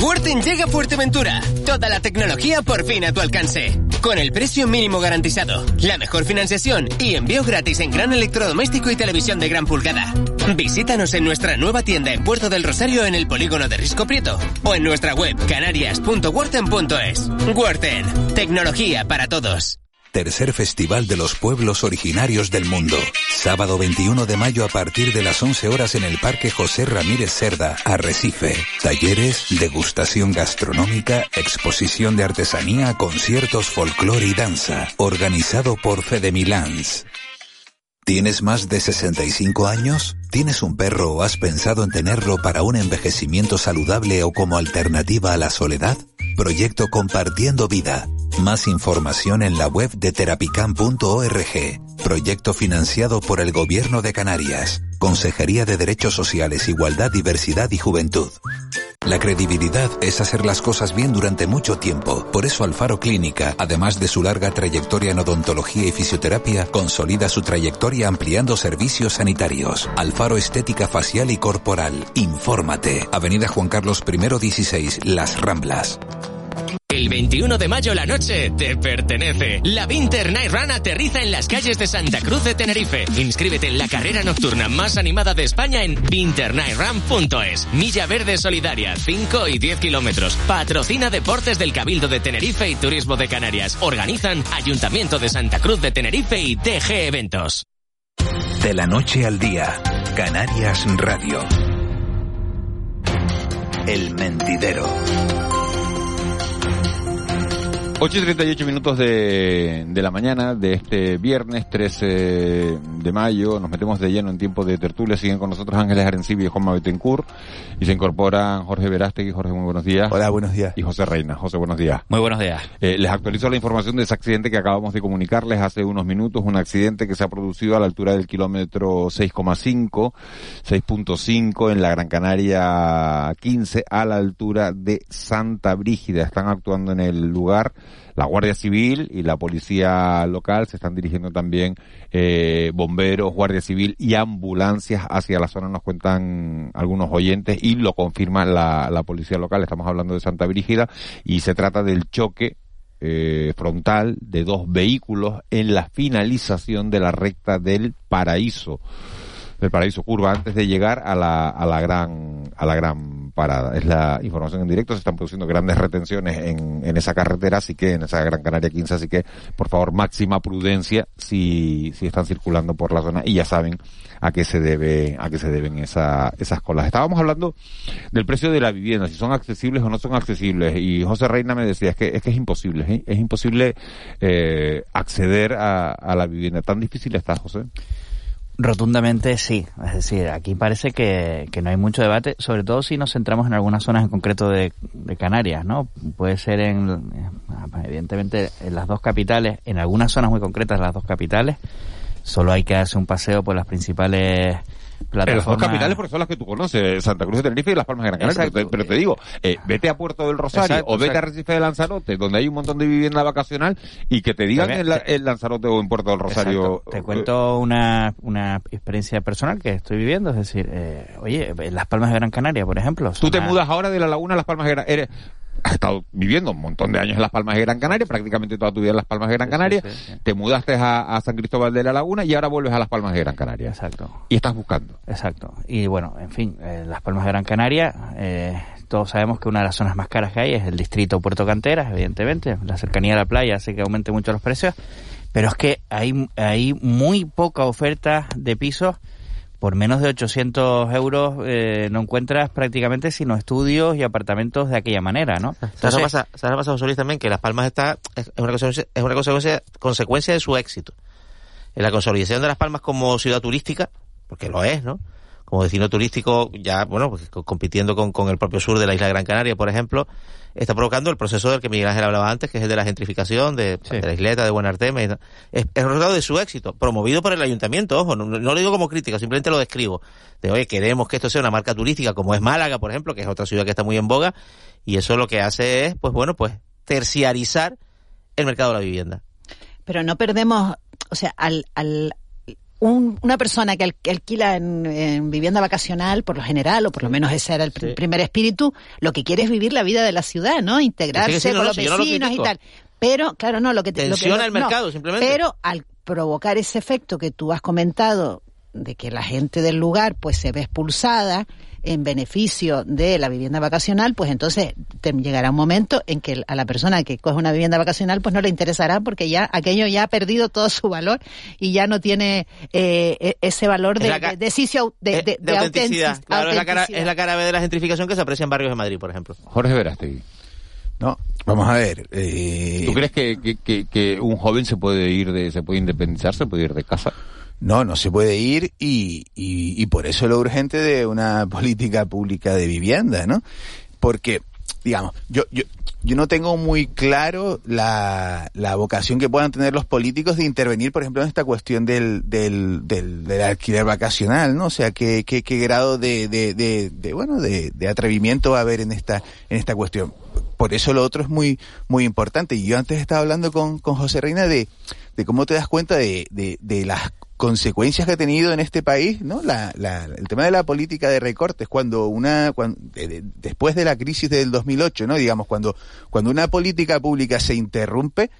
Worten llega a Fuerteventura. Toda la tecnología por fin a tu alcance. Con el precio mínimo garantizado, la mejor financiación y envío gratis en gran electrodoméstico y televisión de gran pulgada. Visítanos en nuestra nueva tienda en Puerto del Rosario en el polígono de Risco Prieto o en nuestra web canarias.worten.es. Worten, tecnología para todos. Tercer Festival de los Pueblos Originarios del Mundo. Sábado 21 de mayo a partir de las 11 horas en el Parque José Ramírez Cerda, Arrecife. Talleres, degustación gastronómica, exposición de artesanía, conciertos, folclore y danza. Organizado por Fede Milans. ¿Tienes más de 65 años? ¿Tienes un perro o has pensado en tenerlo para un envejecimiento saludable o como alternativa a la soledad? Proyecto Compartiendo Vida. Más información en la web de terapicam.org. Proyecto financiado por el Gobierno de Canarias. Consejería de Derechos Sociales, Igualdad, Diversidad y Juventud. La credibilidad es hacer las cosas bien durante mucho tiempo. Por eso Alfaro Clínica, además de su larga trayectoria en odontología y fisioterapia, consolida su trayectoria ampliando servicios sanitarios. Alfaro Estética Facial y Corporal. Infórmate. Avenida Juan Carlos I 16, Las Ramblas. El 21 de mayo la noche te pertenece. La Winter Night Run aterriza en las calles de Santa Cruz de Tenerife. Inscríbete en la carrera nocturna más animada de España en winternightrun.es. Milla Verde Solidaria, 5 y 10 kilómetros. Patrocina Deportes del Cabildo de Tenerife y Turismo de Canarias. Organizan Ayuntamiento de Santa Cruz de Tenerife y TG Eventos. De la noche al día, Canarias Radio. El mentidero. 8 y 38 minutos de, de la mañana de este viernes 13 de mayo. Nos metemos de lleno en tiempo de tertulia. Siguen con nosotros Ángeles Arencibi y Juanma Betancourt. Y se incorporan Jorge Verástegui. Jorge, muy buenos días. Hola, buenos días. Y José Reina. José, buenos días. Muy buenos días. Eh, les actualizo la información de ese accidente que acabamos de comunicarles hace unos minutos. Un accidente que se ha producido a la altura del kilómetro 6,5, 6.5 en la Gran Canaria 15 a la altura de Santa Brígida. Están actuando en el lugar la Guardia Civil y la Policía Local. Se están dirigiendo también eh, bomberos, Guardia Civil y ambulancias hacia la zona, nos cuentan algunos oyentes y lo confirma la, la Policía Local. Estamos hablando de Santa Brígida y se trata del choque eh, frontal de dos vehículos en la finalización de la recta del Paraíso del Paraíso Curva antes de llegar a la, a la gran a la gran parada. Es la información en directo, se están produciendo grandes retenciones en, en esa carretera, así que en esa Gran Canaria 15, así que por favor máxima prudencia si, si están circulando por la zona y ya saben a qué se debe a qué se deben esa, esas colas. Estábamos hablando del precio de la vivienda, si son accesibles o no son accesibles y José Reina me decía es que es que es imposible, ¿eh? es imposible eh, acceder a, a la vivienda. Tan difícil está, José. Rotundamente sí. Es decir, aquí parece que, que, no hay mucho debate, sobre todo si nos centramos en algunas zonas en concreto de, de, Canarias, ¿no? Puede ser en, evidentemente, en las dos capitales, en algunas zonas muy concretas las dos capitales. Solo hay que darse un paseo por las principales pero las dos capitales porque son las que tú conoces, Santa Cruz de Tenerife y Las Palmas de Gran Canaria. Pero te, pero te, digo, eh, vete a Puerto del Rosario exacto, o vete exacto. a Recife de Lanzarote, donde hay un montón de vivienda vacacional y que te digan en, la, en, Lanzarote o en Puerto del Rosario. Te cuento una, una experiencia personal que estoy viviendo, es decir, eh, oye, Las Palmas de Gran Canaria, por ejemplo. Tú te mudas ahora de la laguna a Las Palmas de Gran Canaria has estado viviendo un montón de años en Las Palmas de Gran Canaria, prácticamente toda tu vida en Las Palmas de Gran Canaria, sí, sí, sí. te mudaste a, a, San Cristóbal de la Laguna y ahora vuelves a Las Palmas de Gran Canaria. Exacto. Y estás buscando. Exacto. Y bueno, en fin, eh, Las Palmas de Gran Canaria, eh, todos sabemos que una de las zonas más caras que hay es el distrito Puerto Canteras, evidentemente, la cercanía a la playa hace que aumente mucho los precios, pero es que hay, hay muy poca oferta de pisos por menos de 800 euros eh, no encuentras prácticamente sino estudios y apartamentos de aquella manera, ¿no? ¿Sabes pasa, ¿sabes pasa, José Luis, también? Que Las Palmas está, es una, consecuencia, es una consecuencia, consecuencia de su éxito. En la consolidación de Las Palmas como ciudad turística, porque lo es, ¿no? Como destino turístico, ya, bueno, pues, compitiendo con, con el propio sur de la isla de Gran Canaria, por ejemplo, está provocando el proceso del que Miguel Ángel hablaba antes, que es el de la gentrificación de, sí. de la isleta, de Buenarteme. Es, es el resultado de su éxito, promovido por el ayuntamiento, ojo, no, no, lo digo como crítica, simplemente lo describo. De, oye, queremos que esto sea una marca turística, como es Málaga, por ejemplo, que es otra ciudad que está muy en boga, y eso lo que hace es, pues bueno, pues terciarizar el mercado de la vivienda. Pero no perdemos, o sea, al, al un, una persona que, al, que alquila en, en, vivienda vacacional, por lo general, o por lo menos ese era el sí. primer espíritu, lo que quiere es vivir la vida de la ciudad, ¿no? Integrarse con los no, vecinos y tal. Pero, claro, no, lo que... Tensiona lo que, el mercado, simplemente. Pero al provocar ese efecto que tú has comentado de que la gente del lugar pues se ve expulsada en beneficio de la vivienda vacacional, pues entonces te llegará un momento en que a la persona que coge una vivienda vacacional pues no le interesará porque ya aquello ya ha perdido todo su valor y ya no tiene eh, ese valor de, de, de, sitio, de, de, de autenticidad. Claro, autenticidad. Es, la cara, es la cara B de la gentrificación que se aprecia en barrios de Madrid, por ejemplo. Jorge Verástegui. No, vamos a ver. Eh... ¿Tú crees que, que, que, que, un joven se puede ir de, se puede independizar, se puede ir de casa? No, no se puede ir y, y, y por eso lo urgente de una política pública de vivienda, ¿no? Porque, digamos, yo, yo, yo no tengo muy claro la, la vocación que puedan tener los políticos de intervenir, por ejemplo, en esta cuestión del, del, del, del alquiler vacacional, ¿no? O sea, qué, qué, qué grado de, de, de, de bueno, de, de atrevimiento va a haber en esta, en esta cuestión por eso lo otro es muy, muy importante. Y yo antes estaba hablando con, con José Reina de, de cómo te das cuenta de, de, las consecuencias que ha tenido en este país, ¿no? La, la, el tema de la política de recortes, cuando una, cuando, de, de, después de la crisis del 2008, ¿no? Digamos, cuando, cuando una política pública se interrumpe,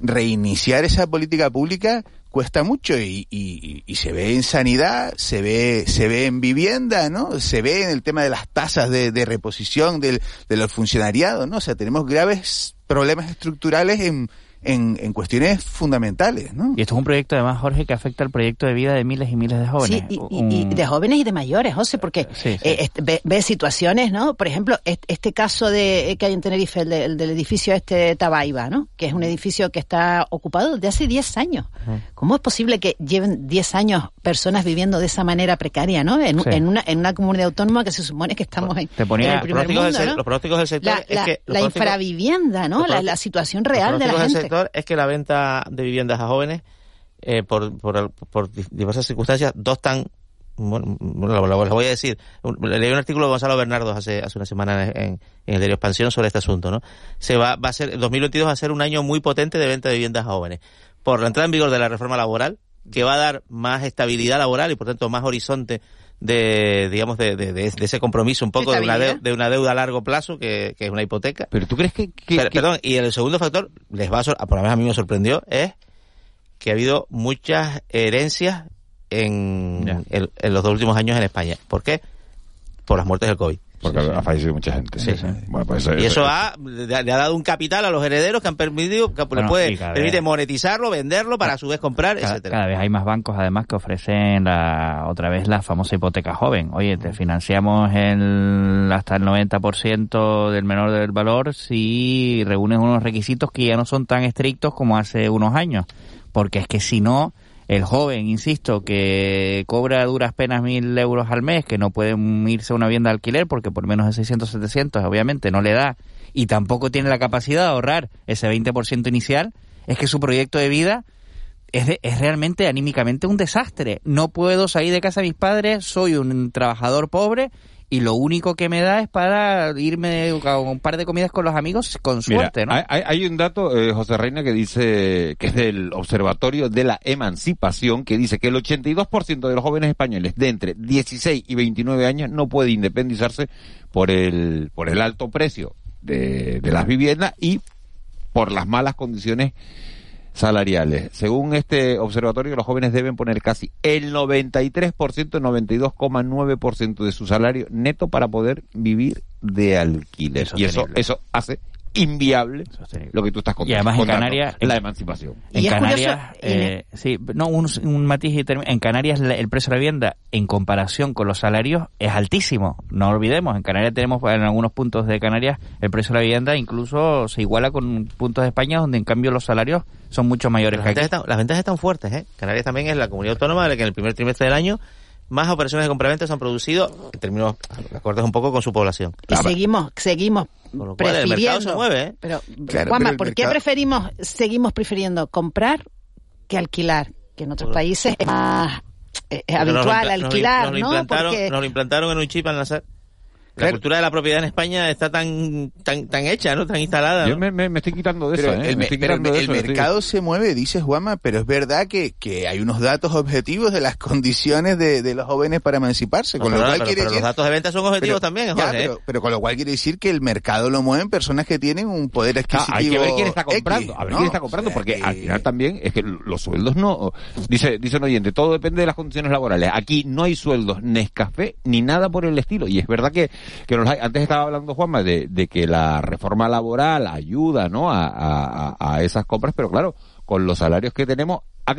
reiniciar esa política pública cuesta mucho y, y, y, se ve en sanidad, se ve, se ve en vivienda, ¿no? Se ve en el tema de las tasas de, reposición del, de los funcionariados, ¿no? O sea, tenemos graves problemas estructurales en, en, en, cuestiones fundamentales, ¿no? Y esto es un proyecto, además, Jorge, que afecta al proyecto de vida de miles y miles de jóvenes. Sí, y, un... y de jóvenes y de mayores, José, porque sí, sí. Eh, ve, ve, situaciones, ¿no? Por ejemplo, este caso de que hay en Tenerife, el, de, el del edificio este Tabaiba, ¿no? Que es un edificio que está ocupado desde hace 10 años. Uh -huh. ¿Cómo es posible que lleven 10 años personas viviendo de esa manera precaria, ¿no? En, sí. en, una, en una comunidad autónoma que se supone que estamos en, Te ponía, en el primer mundo, del, ¿no? Los pronósticos del sector la, es la, que... La infravivienda, ¿no? La, la, situación real de la gente es que la venta de viviendas a jóvenes, eh, por, por, por, diversas circunstancias, dos tan bueno, lo, voy a decir. Leí un artículo de Gonzalo Bernardo hace, hace una semana en, en, el diario Expansión sobre este asunto, ¿no? Se va, va a ser, 2022 va a ser un año muy potente de venta de viviendas a jóvenes. Por la entrada en vigor de la reforma laboral, que va a dar más estabilidad laboral y por tanto más horizonte de digamos de, de, de, ese compromiso un poco de una, deuda, de una deuda a largo plazo que, que, es una hipoteca. Pero tú crees que, que, pero, que... perdón y el segundo factor les va a por lo menos a mí me sorprendió es que ha habido muchas herencias en, en, en los dos últimos años en España. ¿por qué? por las muertes del COVID porque sí, ha fallecido mucha gente. Sí, sí. Bueno, pues eso, y eso, eso ha, le ha dado un capital a los herederos que han permitido, que bueno, puede, permite vez, monetizarlo, venderlo para a su vez comprar, cada, etcétera. Cada vez hay más bancos además que ofrecen la, otra vez la famosa hipoteca joven. Oye, te financiamos el, hasta el 90% del menor del valor si reúnes unos requisitos que ya no son tan estrictos como hace unos años. Porque es que si no, el joven, insisto, que cobra duras penas mil euros al mes, que no puede irse a una vivienda de alquiler porque por menos de 600, 700 obviamente no le da y tampoco tiene la capacidad de ahorrar ese 20% inicial, es que su proyecto de vida es, de, es realmente anímicamente un desastre. No puedo salir de casa de mis padres, soy un trabajador pobre y lo único que me da es para irme a un par de comidas con los amigos con suerte, Mira, ¿no? Hay, hay un dato, eh, José Reina, que dice, que es del Observatorio de la Emancipación, que dice que el 82% de los jóvenes españoles de entre 16 y 29 años no puede independizarse por el, por el alto precio de, de las viviendas y por las malas condiciones salariales. Según este observatorio, los jóvenes deben poner casi el 93%, 92,9% de su salario neto para poder vivir de alquiler. Y eso, eso hace inviable Sostenible. lo que tú estás contando. Y además en Canarias la emancipación. En Canarias, eh, sí, no un, un matiz y en Canarias el precio de la vivienda en comparación con los salarios es altísimo. No olvidemos, en Canarias tenemos en algunos puntos de Canarias el precio de la vivienda incluso se iguala con puntos de España donde en cambio los salarios son mucho mayores. Las, ventas están, las ventas están fuertes, ¿eh? Canarias también es la comunidad autónoma de la que en el primer trimestre del año más operaciones de compraventa se han producido en términos acordes un poco con su población. Y claro. seguimos, seguimos cual, prefiriendo. El mercado se mueve, ¿eh? Pero, claro, Juanma, pero ¿por mercado... qué preferimos, seguimos prefiriendo comprar que alquilar? Que en otros países es más es habitual nos, alquilar, nos, ¿no? Implantaron, Porque... Nos lo implantaron en un chip al nacer. La claro. cultura de la propiedad en España está tan tan tan hecha, ¿no? Tan instalada. Yo me, me, me, estoy quitando de pero eso, ¿eh? El, me pero el, de eso, mercado se mueve, dice Juanma, pero es verdad que, que hay unos datos objetivos de las condiciones de, de los jóvenes para emanciparse. No, con pero, lo cual pero, quiere pero decir... los datos de venta son objetivos pero, también, ya, Jorge, pero, ¿eh? pero, con lo cual quiere decir que el mercado lo mueven personas que tienen un poder adquisitivo. Ah, hay que ver quién está comprando, X, a ver ¿no? quién está comprando, o sea, porque que... al final también es que los sueldos no, dice, dice un oyente, todo depende de las condiciones laborales. Aquí no hay sueldos Nescafé ni nada por el estilo. Y es verdad que, que hay. Antes estaba hablando Juanma de, que la reforma laboral ayuda, ¿no? A, a, a, esas compras, pero claro, con los salarios que tenemos, ha,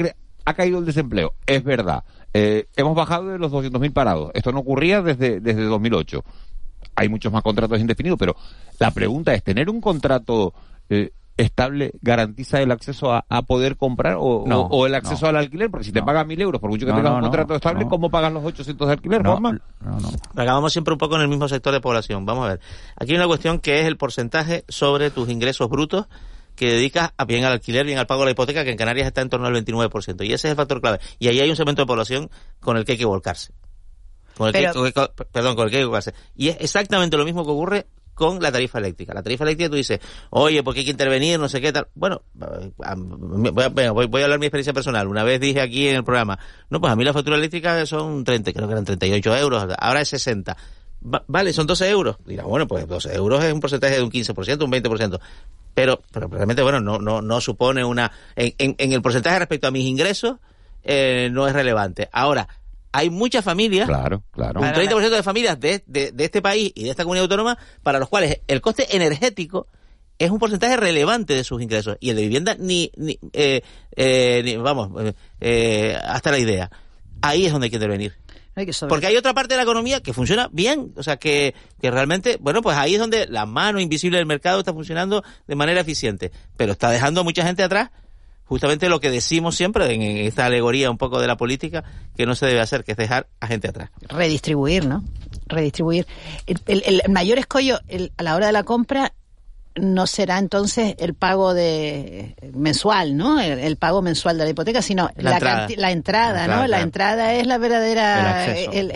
ha caído el desempleo. Es verdad. Eh, hemos bajado de los 200.000 parados. Esto no ocurría desde, desde 2008. Hay muchos más contratos indefinidos, pero la pregunta es, ¿tener un contrato eh, estable garantiza el acceso a, a poder comprar o, no, o, o, el acceso no, al alquiler? Porque si te no. pagan mil euros, por mucho que No, tengas no, un no, contrato estable, no. ¿cómo pagas los 800 de alquiler, No, Juanma? no, no. Acabamos siempre un poco en el mismo sector de población. Vamos a ver. Aquí hay una cuestión que es el porcentaje sobre tus ingresos brutos que dedicas a bien al alquiler, bien al pago de la hipoteca, que en Canarias está en torno al 29%. Y ese es el factor clave. Y ahí hay un segmento de población con el que hay que volcarse. Con el Pero- que, con- perdón, con el que hay que volcarse. Y es exactamente lo mismo que ocurre con la tarifa eléctrica. La tarifa eléctrica tú dices, oye, porque hay que intervenir, no sé qué tal. Bueno, voy a, voy, a hablar mi experiencia personal. Una vez dije aquí en el programa, no, pues a mí la factura eléctrica son 30, creo que eran 38 euros, ahora es 60 vale, son 12 euros. Dirá, bueno, pues 12 euros es un porcentaje de un 15%, un 20%. Pero, pero realmente, bueno, no, no, no supone una... En, en, el porcentaje respecto a mis ingresos, eh, no es relevante. Ahora, hay muchas familias, claro, claro. un 30% de familias de, de, de, este país y de esta comunidad autónoma, para los cuales el coste energético es un porcentaje relevante de sus ingresos. Y el de vivienda, ni, ni, eh, eh, ni vamos, eh, hasta la idea. Ahí es donde hay que intervenir. Porque hay otra parte de la economía que funciona bien, o sea, que, que realmente, bueno, pues ahí es donde la mano invisible del mercado está funcionando de manera eficiente, pero está dejando a mucha gente atrás justamente lo que decimos siempre en esta alegoría un poco de la política que no se debe hacer, que es dejar a gente atrás. Redistribuir, ¿no? Redistribuir. El, el, mayor escollo a la hora de la compra no será entonces el pago de mensual, ¿no? El, pago mensual de la hipoteca, sino la, entrada, ¿no? La entrada es la verdadera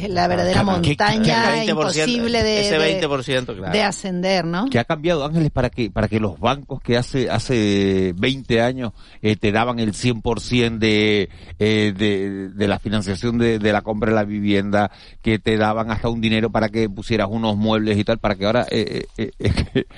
la verdadera montaña imposible de, de, ascender, ¿no? Que ha cambiado Ángeles para que para que los bancos que hace hace 20 años eh, te daban el 100% de, eh, de de la financiación de, de la compra de la vivienda, que te daban hasta un dinero para que pusieras unos muebles y tal, para que ahora eh, eh, eh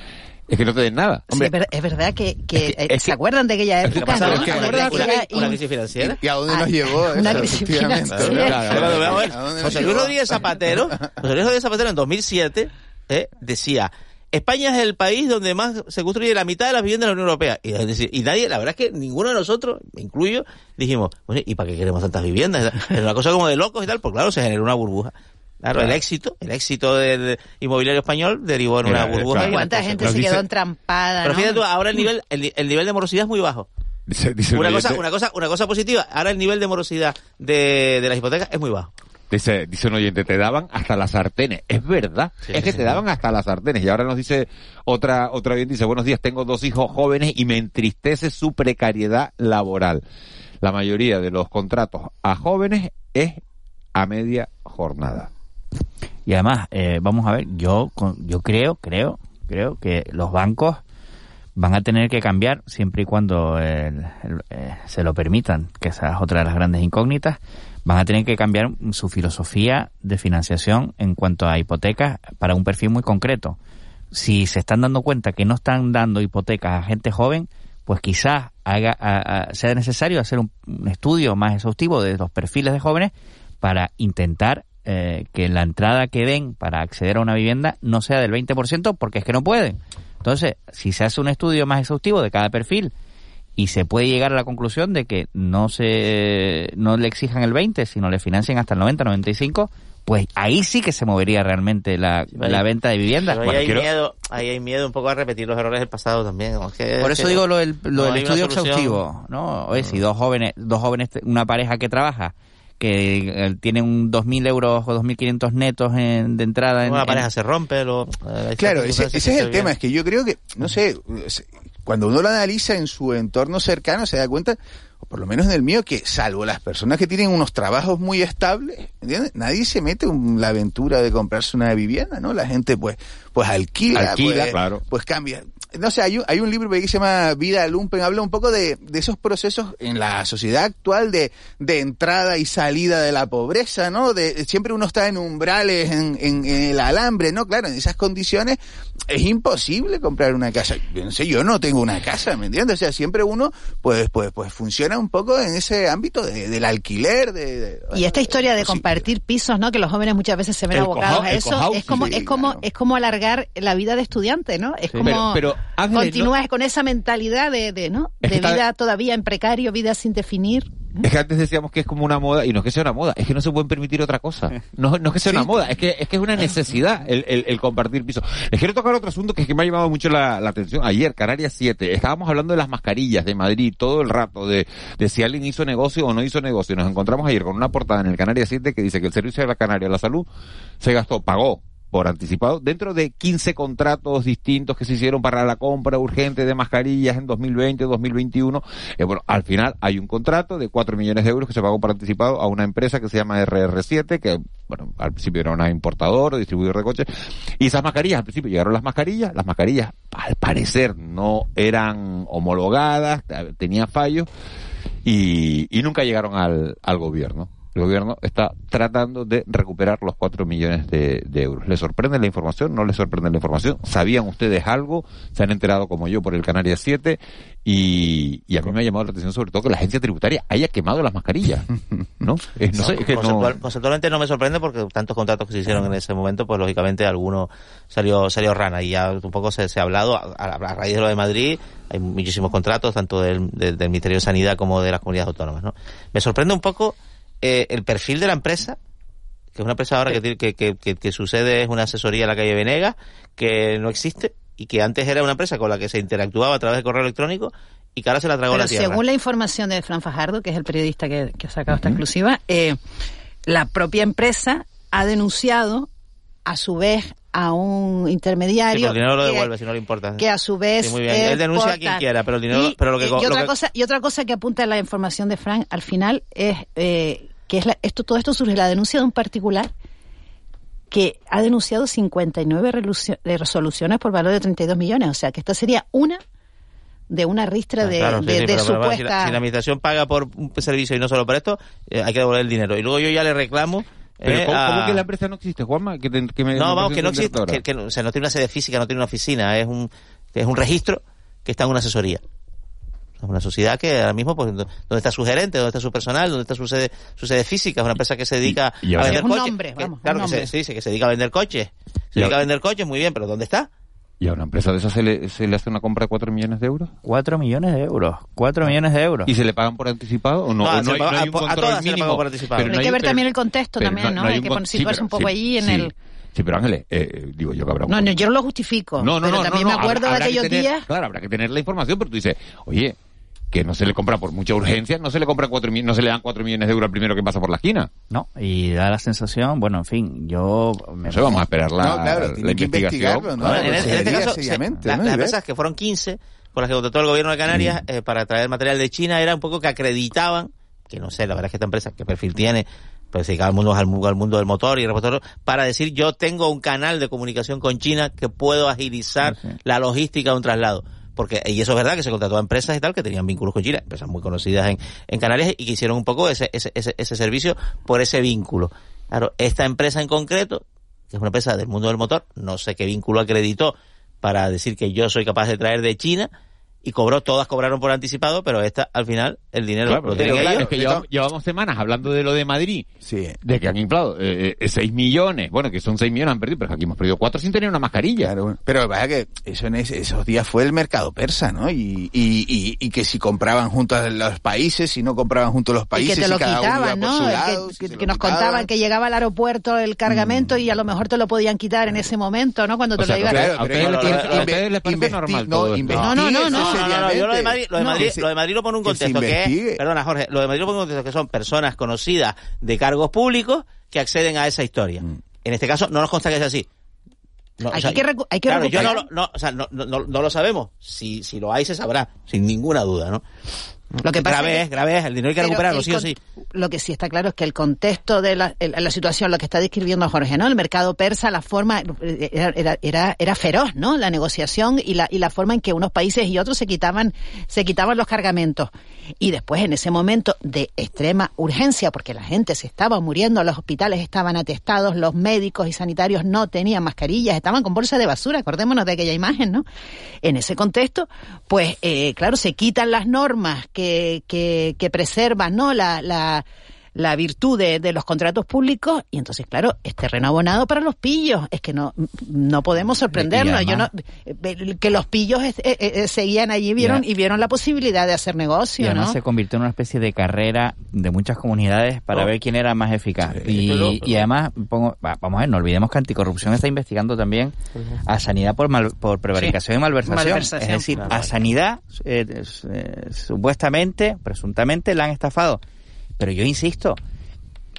es que no te den nada. es verdad que, que, se acuerdan de aquella época. ¿no? Es que una, crisis financiera. ¿Y a dónde nos llevó? Una crisis financiera. José Luis Rodríguez Zapatero, José Luis Rodríguez Zapatero en 2007 eh, decía, España es el país donde más se construye la mitad de las viviendas de la Unión Europea. Y, y nadie, la verdad es que ninguno de nosotros, me incluyo, dijimos, ¿y para qué queremos tantas viviendas? Es una cosa como de locos y tal, pues claro, se generó una burbuja. Claro, el éxito, el éxito del inmobiliario español derivó en una burbuja. ¿Cuánta gente se quedó entrampada? Pero fíjate tú, ahora el nivel, el, nivel de morosidad es muy bajo. una, cosa, una, cosa, una cosa positiva, ahora el nivel de morosidad de, de las hipotecas es muy bajo. Dice, dice un oyente, te daban hasta las sartenes. Es verdad, es que te daban hasta las sartenes. Y ahora nos dice otra, otra oyente, dice, buenos días, tengo dos hijos jóvenes y me entristece su precariedad laboral. La mayoría de los contratos a jóvenes es a media jornada. Y además, eh, vamos a ver, yo, yo creo, creo, creo que los bancos van a tener que cambiar siempre y cuando eh, se lo permitan, que esa es otra de las grandes incógnitas, van a tener que cambiar su filosofía de financiación en cuanto a hipotecas para un perfil muy concreto. Si se están dando cuenta que no están dando hipotecas a gente joven, pues quizás haga, sea necesario hacer un, estudio más exhaustivo de los perfiles de jóvenes para intentar eh, que la entrada que den para acceder a una vivienda no sea del 20% porque es que no pueden. Entonces, si se hace un estudio más exhaustivo de cada perfil y se puede llegar a la conclusión de que no se no le exijan el 20, sino le financien hasta el 90, 95, pues ahí sí que se movería realmente la, venta de viviendas. ahí, hay miedo, ahí hay miedo un poco a repetir los errores del pasado también. Por eso digo lo del, estudio exhaustivo, ¿no? Oye, si dos jóvenes, dos jóvenes, una pareja que trabaja que eh, tiene un 2.000 euros o 2.500 netos en, de entrada. En, Una pareja se rompe. Lo, eh, claro, ese, es el tema, es que yo creo que, no sé, cuando uno lo analiza en su entorno cercano se da cuenta, o por lo menos en el mío, que salvo las personas que tienen unos trabajos muy estables, ¿entiendes? Nadie se mete en la aventura de comprarse una vivienda, ¿no? La gente pues pues alquila, alquila pues, claro. pues cambia no sé, hay un, hay un libro que se llama Vida Lumpen, habla un poco de, de esos procesos en la sociedad actual de, de entrada y salida de la pobreza, ¿no? De, siempre uno está en umbrales, en, en, el alambre, ¿no? Claro, en esas condiciones es imposible comprar una casa. Yo no sé, yo no tengo una casa, ¿me entiendes? O sea, siempre uno, pues, pues, pues funciona un poco en ese ámbito de, del alquiler, de, y esta historia de compartir pisos, ¿no? Que los jóvenes muchas veces se ven abocados a eso, es como, es como, es como alargar la vida de estudiante, ¿no? Es como, pero Continúas con esa mentalidad de, de ¿no? de vida todavía en precario, vida sin definir. Es que antes decíamos que es como una moda, y no es que sea una moda, es que no se pueden permitir otra cosa. No, no es que sea una moda, es que, es que es una necesidad el, el, compartir piso. Les quiero tocar otro asunto que es que me ha llamado mucho la, atención. Ayer, Canarias 7, estábamos hablando de las mascarillas de Madrid todo el rato, de, de si alguien hizo negocio o no hizo negocio. Nos encontramos ayer con una portada en el Canarias 7 que dice que el Servicio de la Canaria de la Salud se gastó, pagó por anticipado, dentro de 15 contratos distintos que se hicieron para la compra urgente de mascarillas en 2020, 2021, eh, bueno, al final hay un contrato de 4 millones de euros que se pagó por anticipado a una empresa que se llama RR7, que bueno, al principio era una importadora, distribuidor de coches, y esas mascarillas, al principio llegaron las mascarillas, las mascarillas al parecer no eran homologadas, tenían fallos, y, y nunca llegaron al, al gobierno el gobierno está tratando de recuperar los 4 millones de, euros. ¿Les sorprende la información? ¿No les sorprende la información? ¿Sabían ustedes algo? ¿Se han enterado como yo por el Canarias 7? Y, y a mí me ha llamado la atención sobre todo que la agencia tributaria haya quemado las mascarillas. ¿No? no, sé, conceptualmente no me sorprende porque tantos contratos que se hicieron en ese momento, pues lógicamente alguno salió salió rana y ya un poco se, ha hablado a, raíz de lo de Madrid hay muchísimos contratos tanto del, del, del Ministerio de Sanidad como de las comunidades autónomas. ¿no? Me sorprende un poco eh, el perfil de la empresa, que es una empresa ahora que, que, que, que, sucede es una asesoría en la calle Venegas, que no existe y que antes era una empresa con la que se interactuaba a través de correo electrónico y que ahora se la tragó la tierra. Según la información de Fran Fajardo, que es el periodista que, ha sacado esta exclusiva, eh, la propia empresa ha denunciado a su vez a un intermediario. el dinero lo devuelve si no le importa. Que a su vez. muy bien. Él denuncia a quien quiera, pero el dinero. pero lo que, y, otra cosa, y otra cosa que apunta la información de Frank al final es eh, que es esto, todo esto surge la denuncia de un particular que ha denunciado 59 resoluciones por valor de 32 millones. O sea que esta sería una de una ristra de, supuesta... Si la, administración paga por un servicio y no solo por esto, eh, hay que devolver el dinero. Y luego yo ya le reclamo pero ¿cómo, que la empresa no existe, Juanma? Que, no, vamos, que no existe, que, o sea, no tiene una sede física, no tiene una oficina, es un, es un registro que está en una asesoría. Es una sociedad que ahora mismo, pues, donde está su gerente, donde está su personal, donde está su sede, su sede física, es una empresa que se dedica a vender coches. claro, que se, sí, que se dedica a vender coches. Se dedica a vender coches, muy bien, pero ¿dónde está? ¿Y a una empresa de esas se le, se le hace una compra de 4 millones de euros? 4 millones de euros. 4 ah. millones de euros. ¿Y se le pagan por anticipado o no? no, no, hay, no hay un control a todas mínimo, se le por anticipado. Pero, hay, que ver también el contexto también, ¿no? Hay, que situarse un poco allí en el... Sí, pero Ángeles, eh, digo yo que habrá No, no, yo no lo justifico. No, no, pero no. También me acuerdo de aquellos días. Claro, habrá que tener la información, pero tú dices, oye, que no se le compra por mucha urgencia, no se le compra cuatro no se le dan cuatro millones de euros al primero que pasa por la esquina. No, y da la sensación, bueno, en fin, yo me no vamos a esperar la, no, claro, la investigación. ¿no? en, este caso, las empresas que fueron 15 con las que contrató el gobierno de Canarias eh, para traer material de China era un poco que acreditaban, que no sé, la verdad es que esta empresa, ¿qué perfil tiene? pues se al mundo, al, al mundo del motor y el motor, para decir yo tengo un canal de comunicación con China que puedo agilizar la logística de un traslado porque y eso es verdad que se contrató a empresas y tal que tenían vínculos con China, empresas muy conocidas en, en Canarias y que hicieron un poco ese, ese, ese, ese servicio por ese vínculo. Claro, esta empresa en concreto, que es una empresa del mundo del motor, no sé qué vínculo acreditó para decir que yo soy capaz de traer de China, y cobró, todas cobraron por anticipado, pero esta al final el dinero lo tienen ellos. Es que llevamos, semanas hablando de lo de Madrid, sí. de que han inflado eh, 6 eh, millones, bueno, que son 6 millones han perdido, pero aquí hemos perdido 4 sin tener una mascarilla. pero vaya que eso en esos días fue el mercado persa, ¿no? Y, y, y, que si compraban juntos los países, si no compraban juntos los países, y que te lo quitaban, ¿no? que, nos contaban que llegaba al aeropuerto el cargamento mm. y a lo mejor te lo podían quitar en ese momento, ¿no? Cuando te lo iban a... ustedes les parece normal todo no, no, no, no no, yo lo de Madrid, lo de Madrid, lo de Madrid lo pone un contexto que, es, perdona Jorge, lo de Madrid lo pone un contexto que son personas conocidas de cargos públicos que acceden a esa historia. Mm. En este caso no nos consta que es así. hay, que hay que claro, yo no, no, o sea, no, no, no, lo sabemos. Si, si lo hay, se sabrá, sin ninguna duda, ¿no? Lo que pasa grave es, grave es, el dinero hay que recuperarlo, sí o sí. Lo que sí está claro es que el contexto de la, la situación, lo que está describiendo Jorge, ¿no? El mercado persa, la forma, era, era, era, feroz, ¿no? La negociación y la, y la forma en que unos países y otros se quitaban, se quitaban los cargamentos. Y después, en ese momento de extrema urgencia, porque la gente se estaba muriendo, los hospitales estaban atestados, los médicos y sanitarios no tenían mascarillas, estaban con bolsa de basura, acordémonos de aquella imagen, ¿no? En ese contexto, pues, eh, claro, se quitan las normas que, que, que preservan ¿no? la, la, la virtud de, de, los contratos públicos y entonces claro es terreno abonado para los pillos. Es que no no podemos sorprendernos. Yo no que los pillos eh, eh, eh, seguían allí vieron y vieron la posibilidad de hacer negocio y además se convirtió en una especie de carrera de muchas comunidades para oh. ver quién era más eficaz. Y, y, además pongo, vamos a ver no olvidemos que anticorrupción está investigando también a sanidad por por prevaricación y malversación. es decir a sanidad supuestamente presuntamente la han estafado pero yo insisto,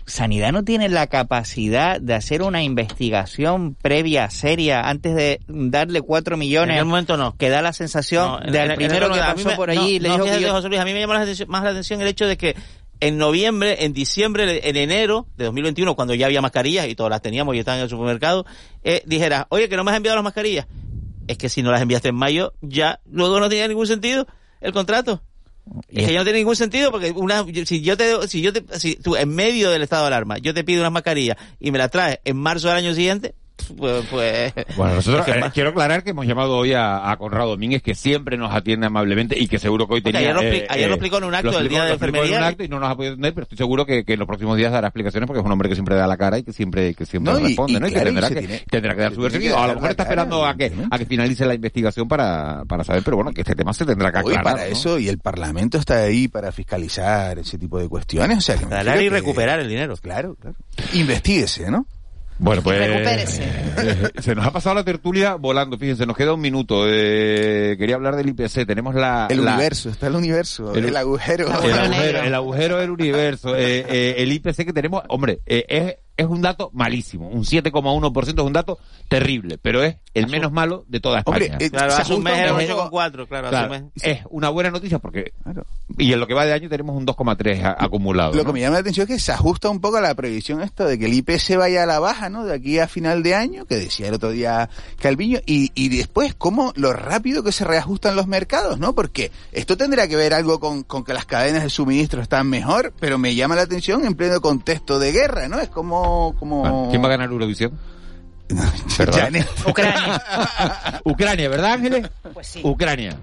Sanidad no tiene la capacidad de hacer una investigación previa, seria, antes de darle cuatro millones. En el momento no. Que da la sensación del primero que pasó por allí. le dijo José Luis, a mí me llama más la atención el hecho de que en noviembre, en diciembre, en enero de 2021, cuando ya había mascarillas y todas las teníamos y estaban en el supermercado, eh, dijeras, oye, que no me has enviado las mascarillas. Es que si no las enviaste en mayo, ya luego no tenía ningún sentido el contrato. Es que ya no tiene ningún sentido porque una, si yo te, si yo te, si tú en medio del estado de alarma, yo te pido unas mascarillas y me las traes en marzo del año siguiente, pues, pues Bueno, nosotros eh, quiero aclarar que hemos llamado hoy a, a Conrado Domínguez, que siempre nos atiende amablemente y que seguro que hoy Porque tenía... ayer lo eh, ayer lo eh, explicó en un acto del Día de lo explicó en Enfermería un y- acto y no nos ha podido atender, pero estoy seguro que, que en los próximos días dará explicaciones porque es un hombre que siempre da la cara y que siempre, que siempre No, responde, y ¿no? Y claro, que y tendrá que, tiene- tendrá que dar su versión. A lo mejor está cara, esperando a que, a que finalice la investigación para, para saber, pero bueno, que este tema se tendrá que Hoy aclarar. para ¿no? eso, y el Parlamento está ahí para fiscalizar ese tipo de cuestiones, o sea que Ganar y recuperar el dinero. Claro, claro. Investíguese, ¿no? Bueno, pues recupérese. eh, se nos ha pasado la tertulia volando, fíjense, nos queda un minuto. Eh, quería hablar del IPC, tenemos la... El la- universo, está el universo, El- el, agujero. El agujero, el agujero del universo. Eh, eh, el IPC que tenemos, hombre, eh, es, es un dato malísimo. Un 7,1% es un dato terrible, pero es el menos malo de toda España. Hombre, eh, Claro, se hace un mes ajusta era un un poco- 8,4, claro, hace Claro, un mes. es una buena noticia porque... Y en lo que va de año tenemos un 2,3 a- acumulado. Lo ¿no? que me llama la atención es que se ajusta un poco a la previsión esta de que el IPC vaya a la baja, ¿no? De aquí a final de año, que decía el otro día Calviño, y, y después cómo lo rápido que se reajustan los mercados, ¿no? Porque esto tendrá que ver algo con, con que las cadenas de suministro están mejor, pero me llama la atención en pleno contexto de guerra, ¿no? Es como... como... Bueno, ¿Quién va a ganar Eurovisión? Janet. Ucrania. Ucrania, ¿verdad, Ángeles? Pues sí. Ucrania.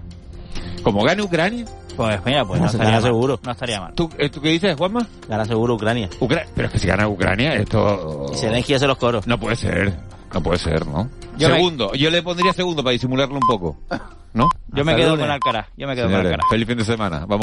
Como gane Ucrania, Pues mira, pues no estaría seguro. No estaría mal. ¿tú, eh, ¿tú qué dices, Juanma? Gana seguro Ucrania. Ucra- Pero es que si gana Ucrania, esto... Y Zelensky hace los coros. No puede ser. No puede ser, ¿no? Yo me- segundo. Yo le pondría segundo para disimularlo un poco. ¿No? Yo me quedo lunes. con Alcaraz. Yo me quedo Señores, con Alcaraz. Feliz fin de semana. Vamos.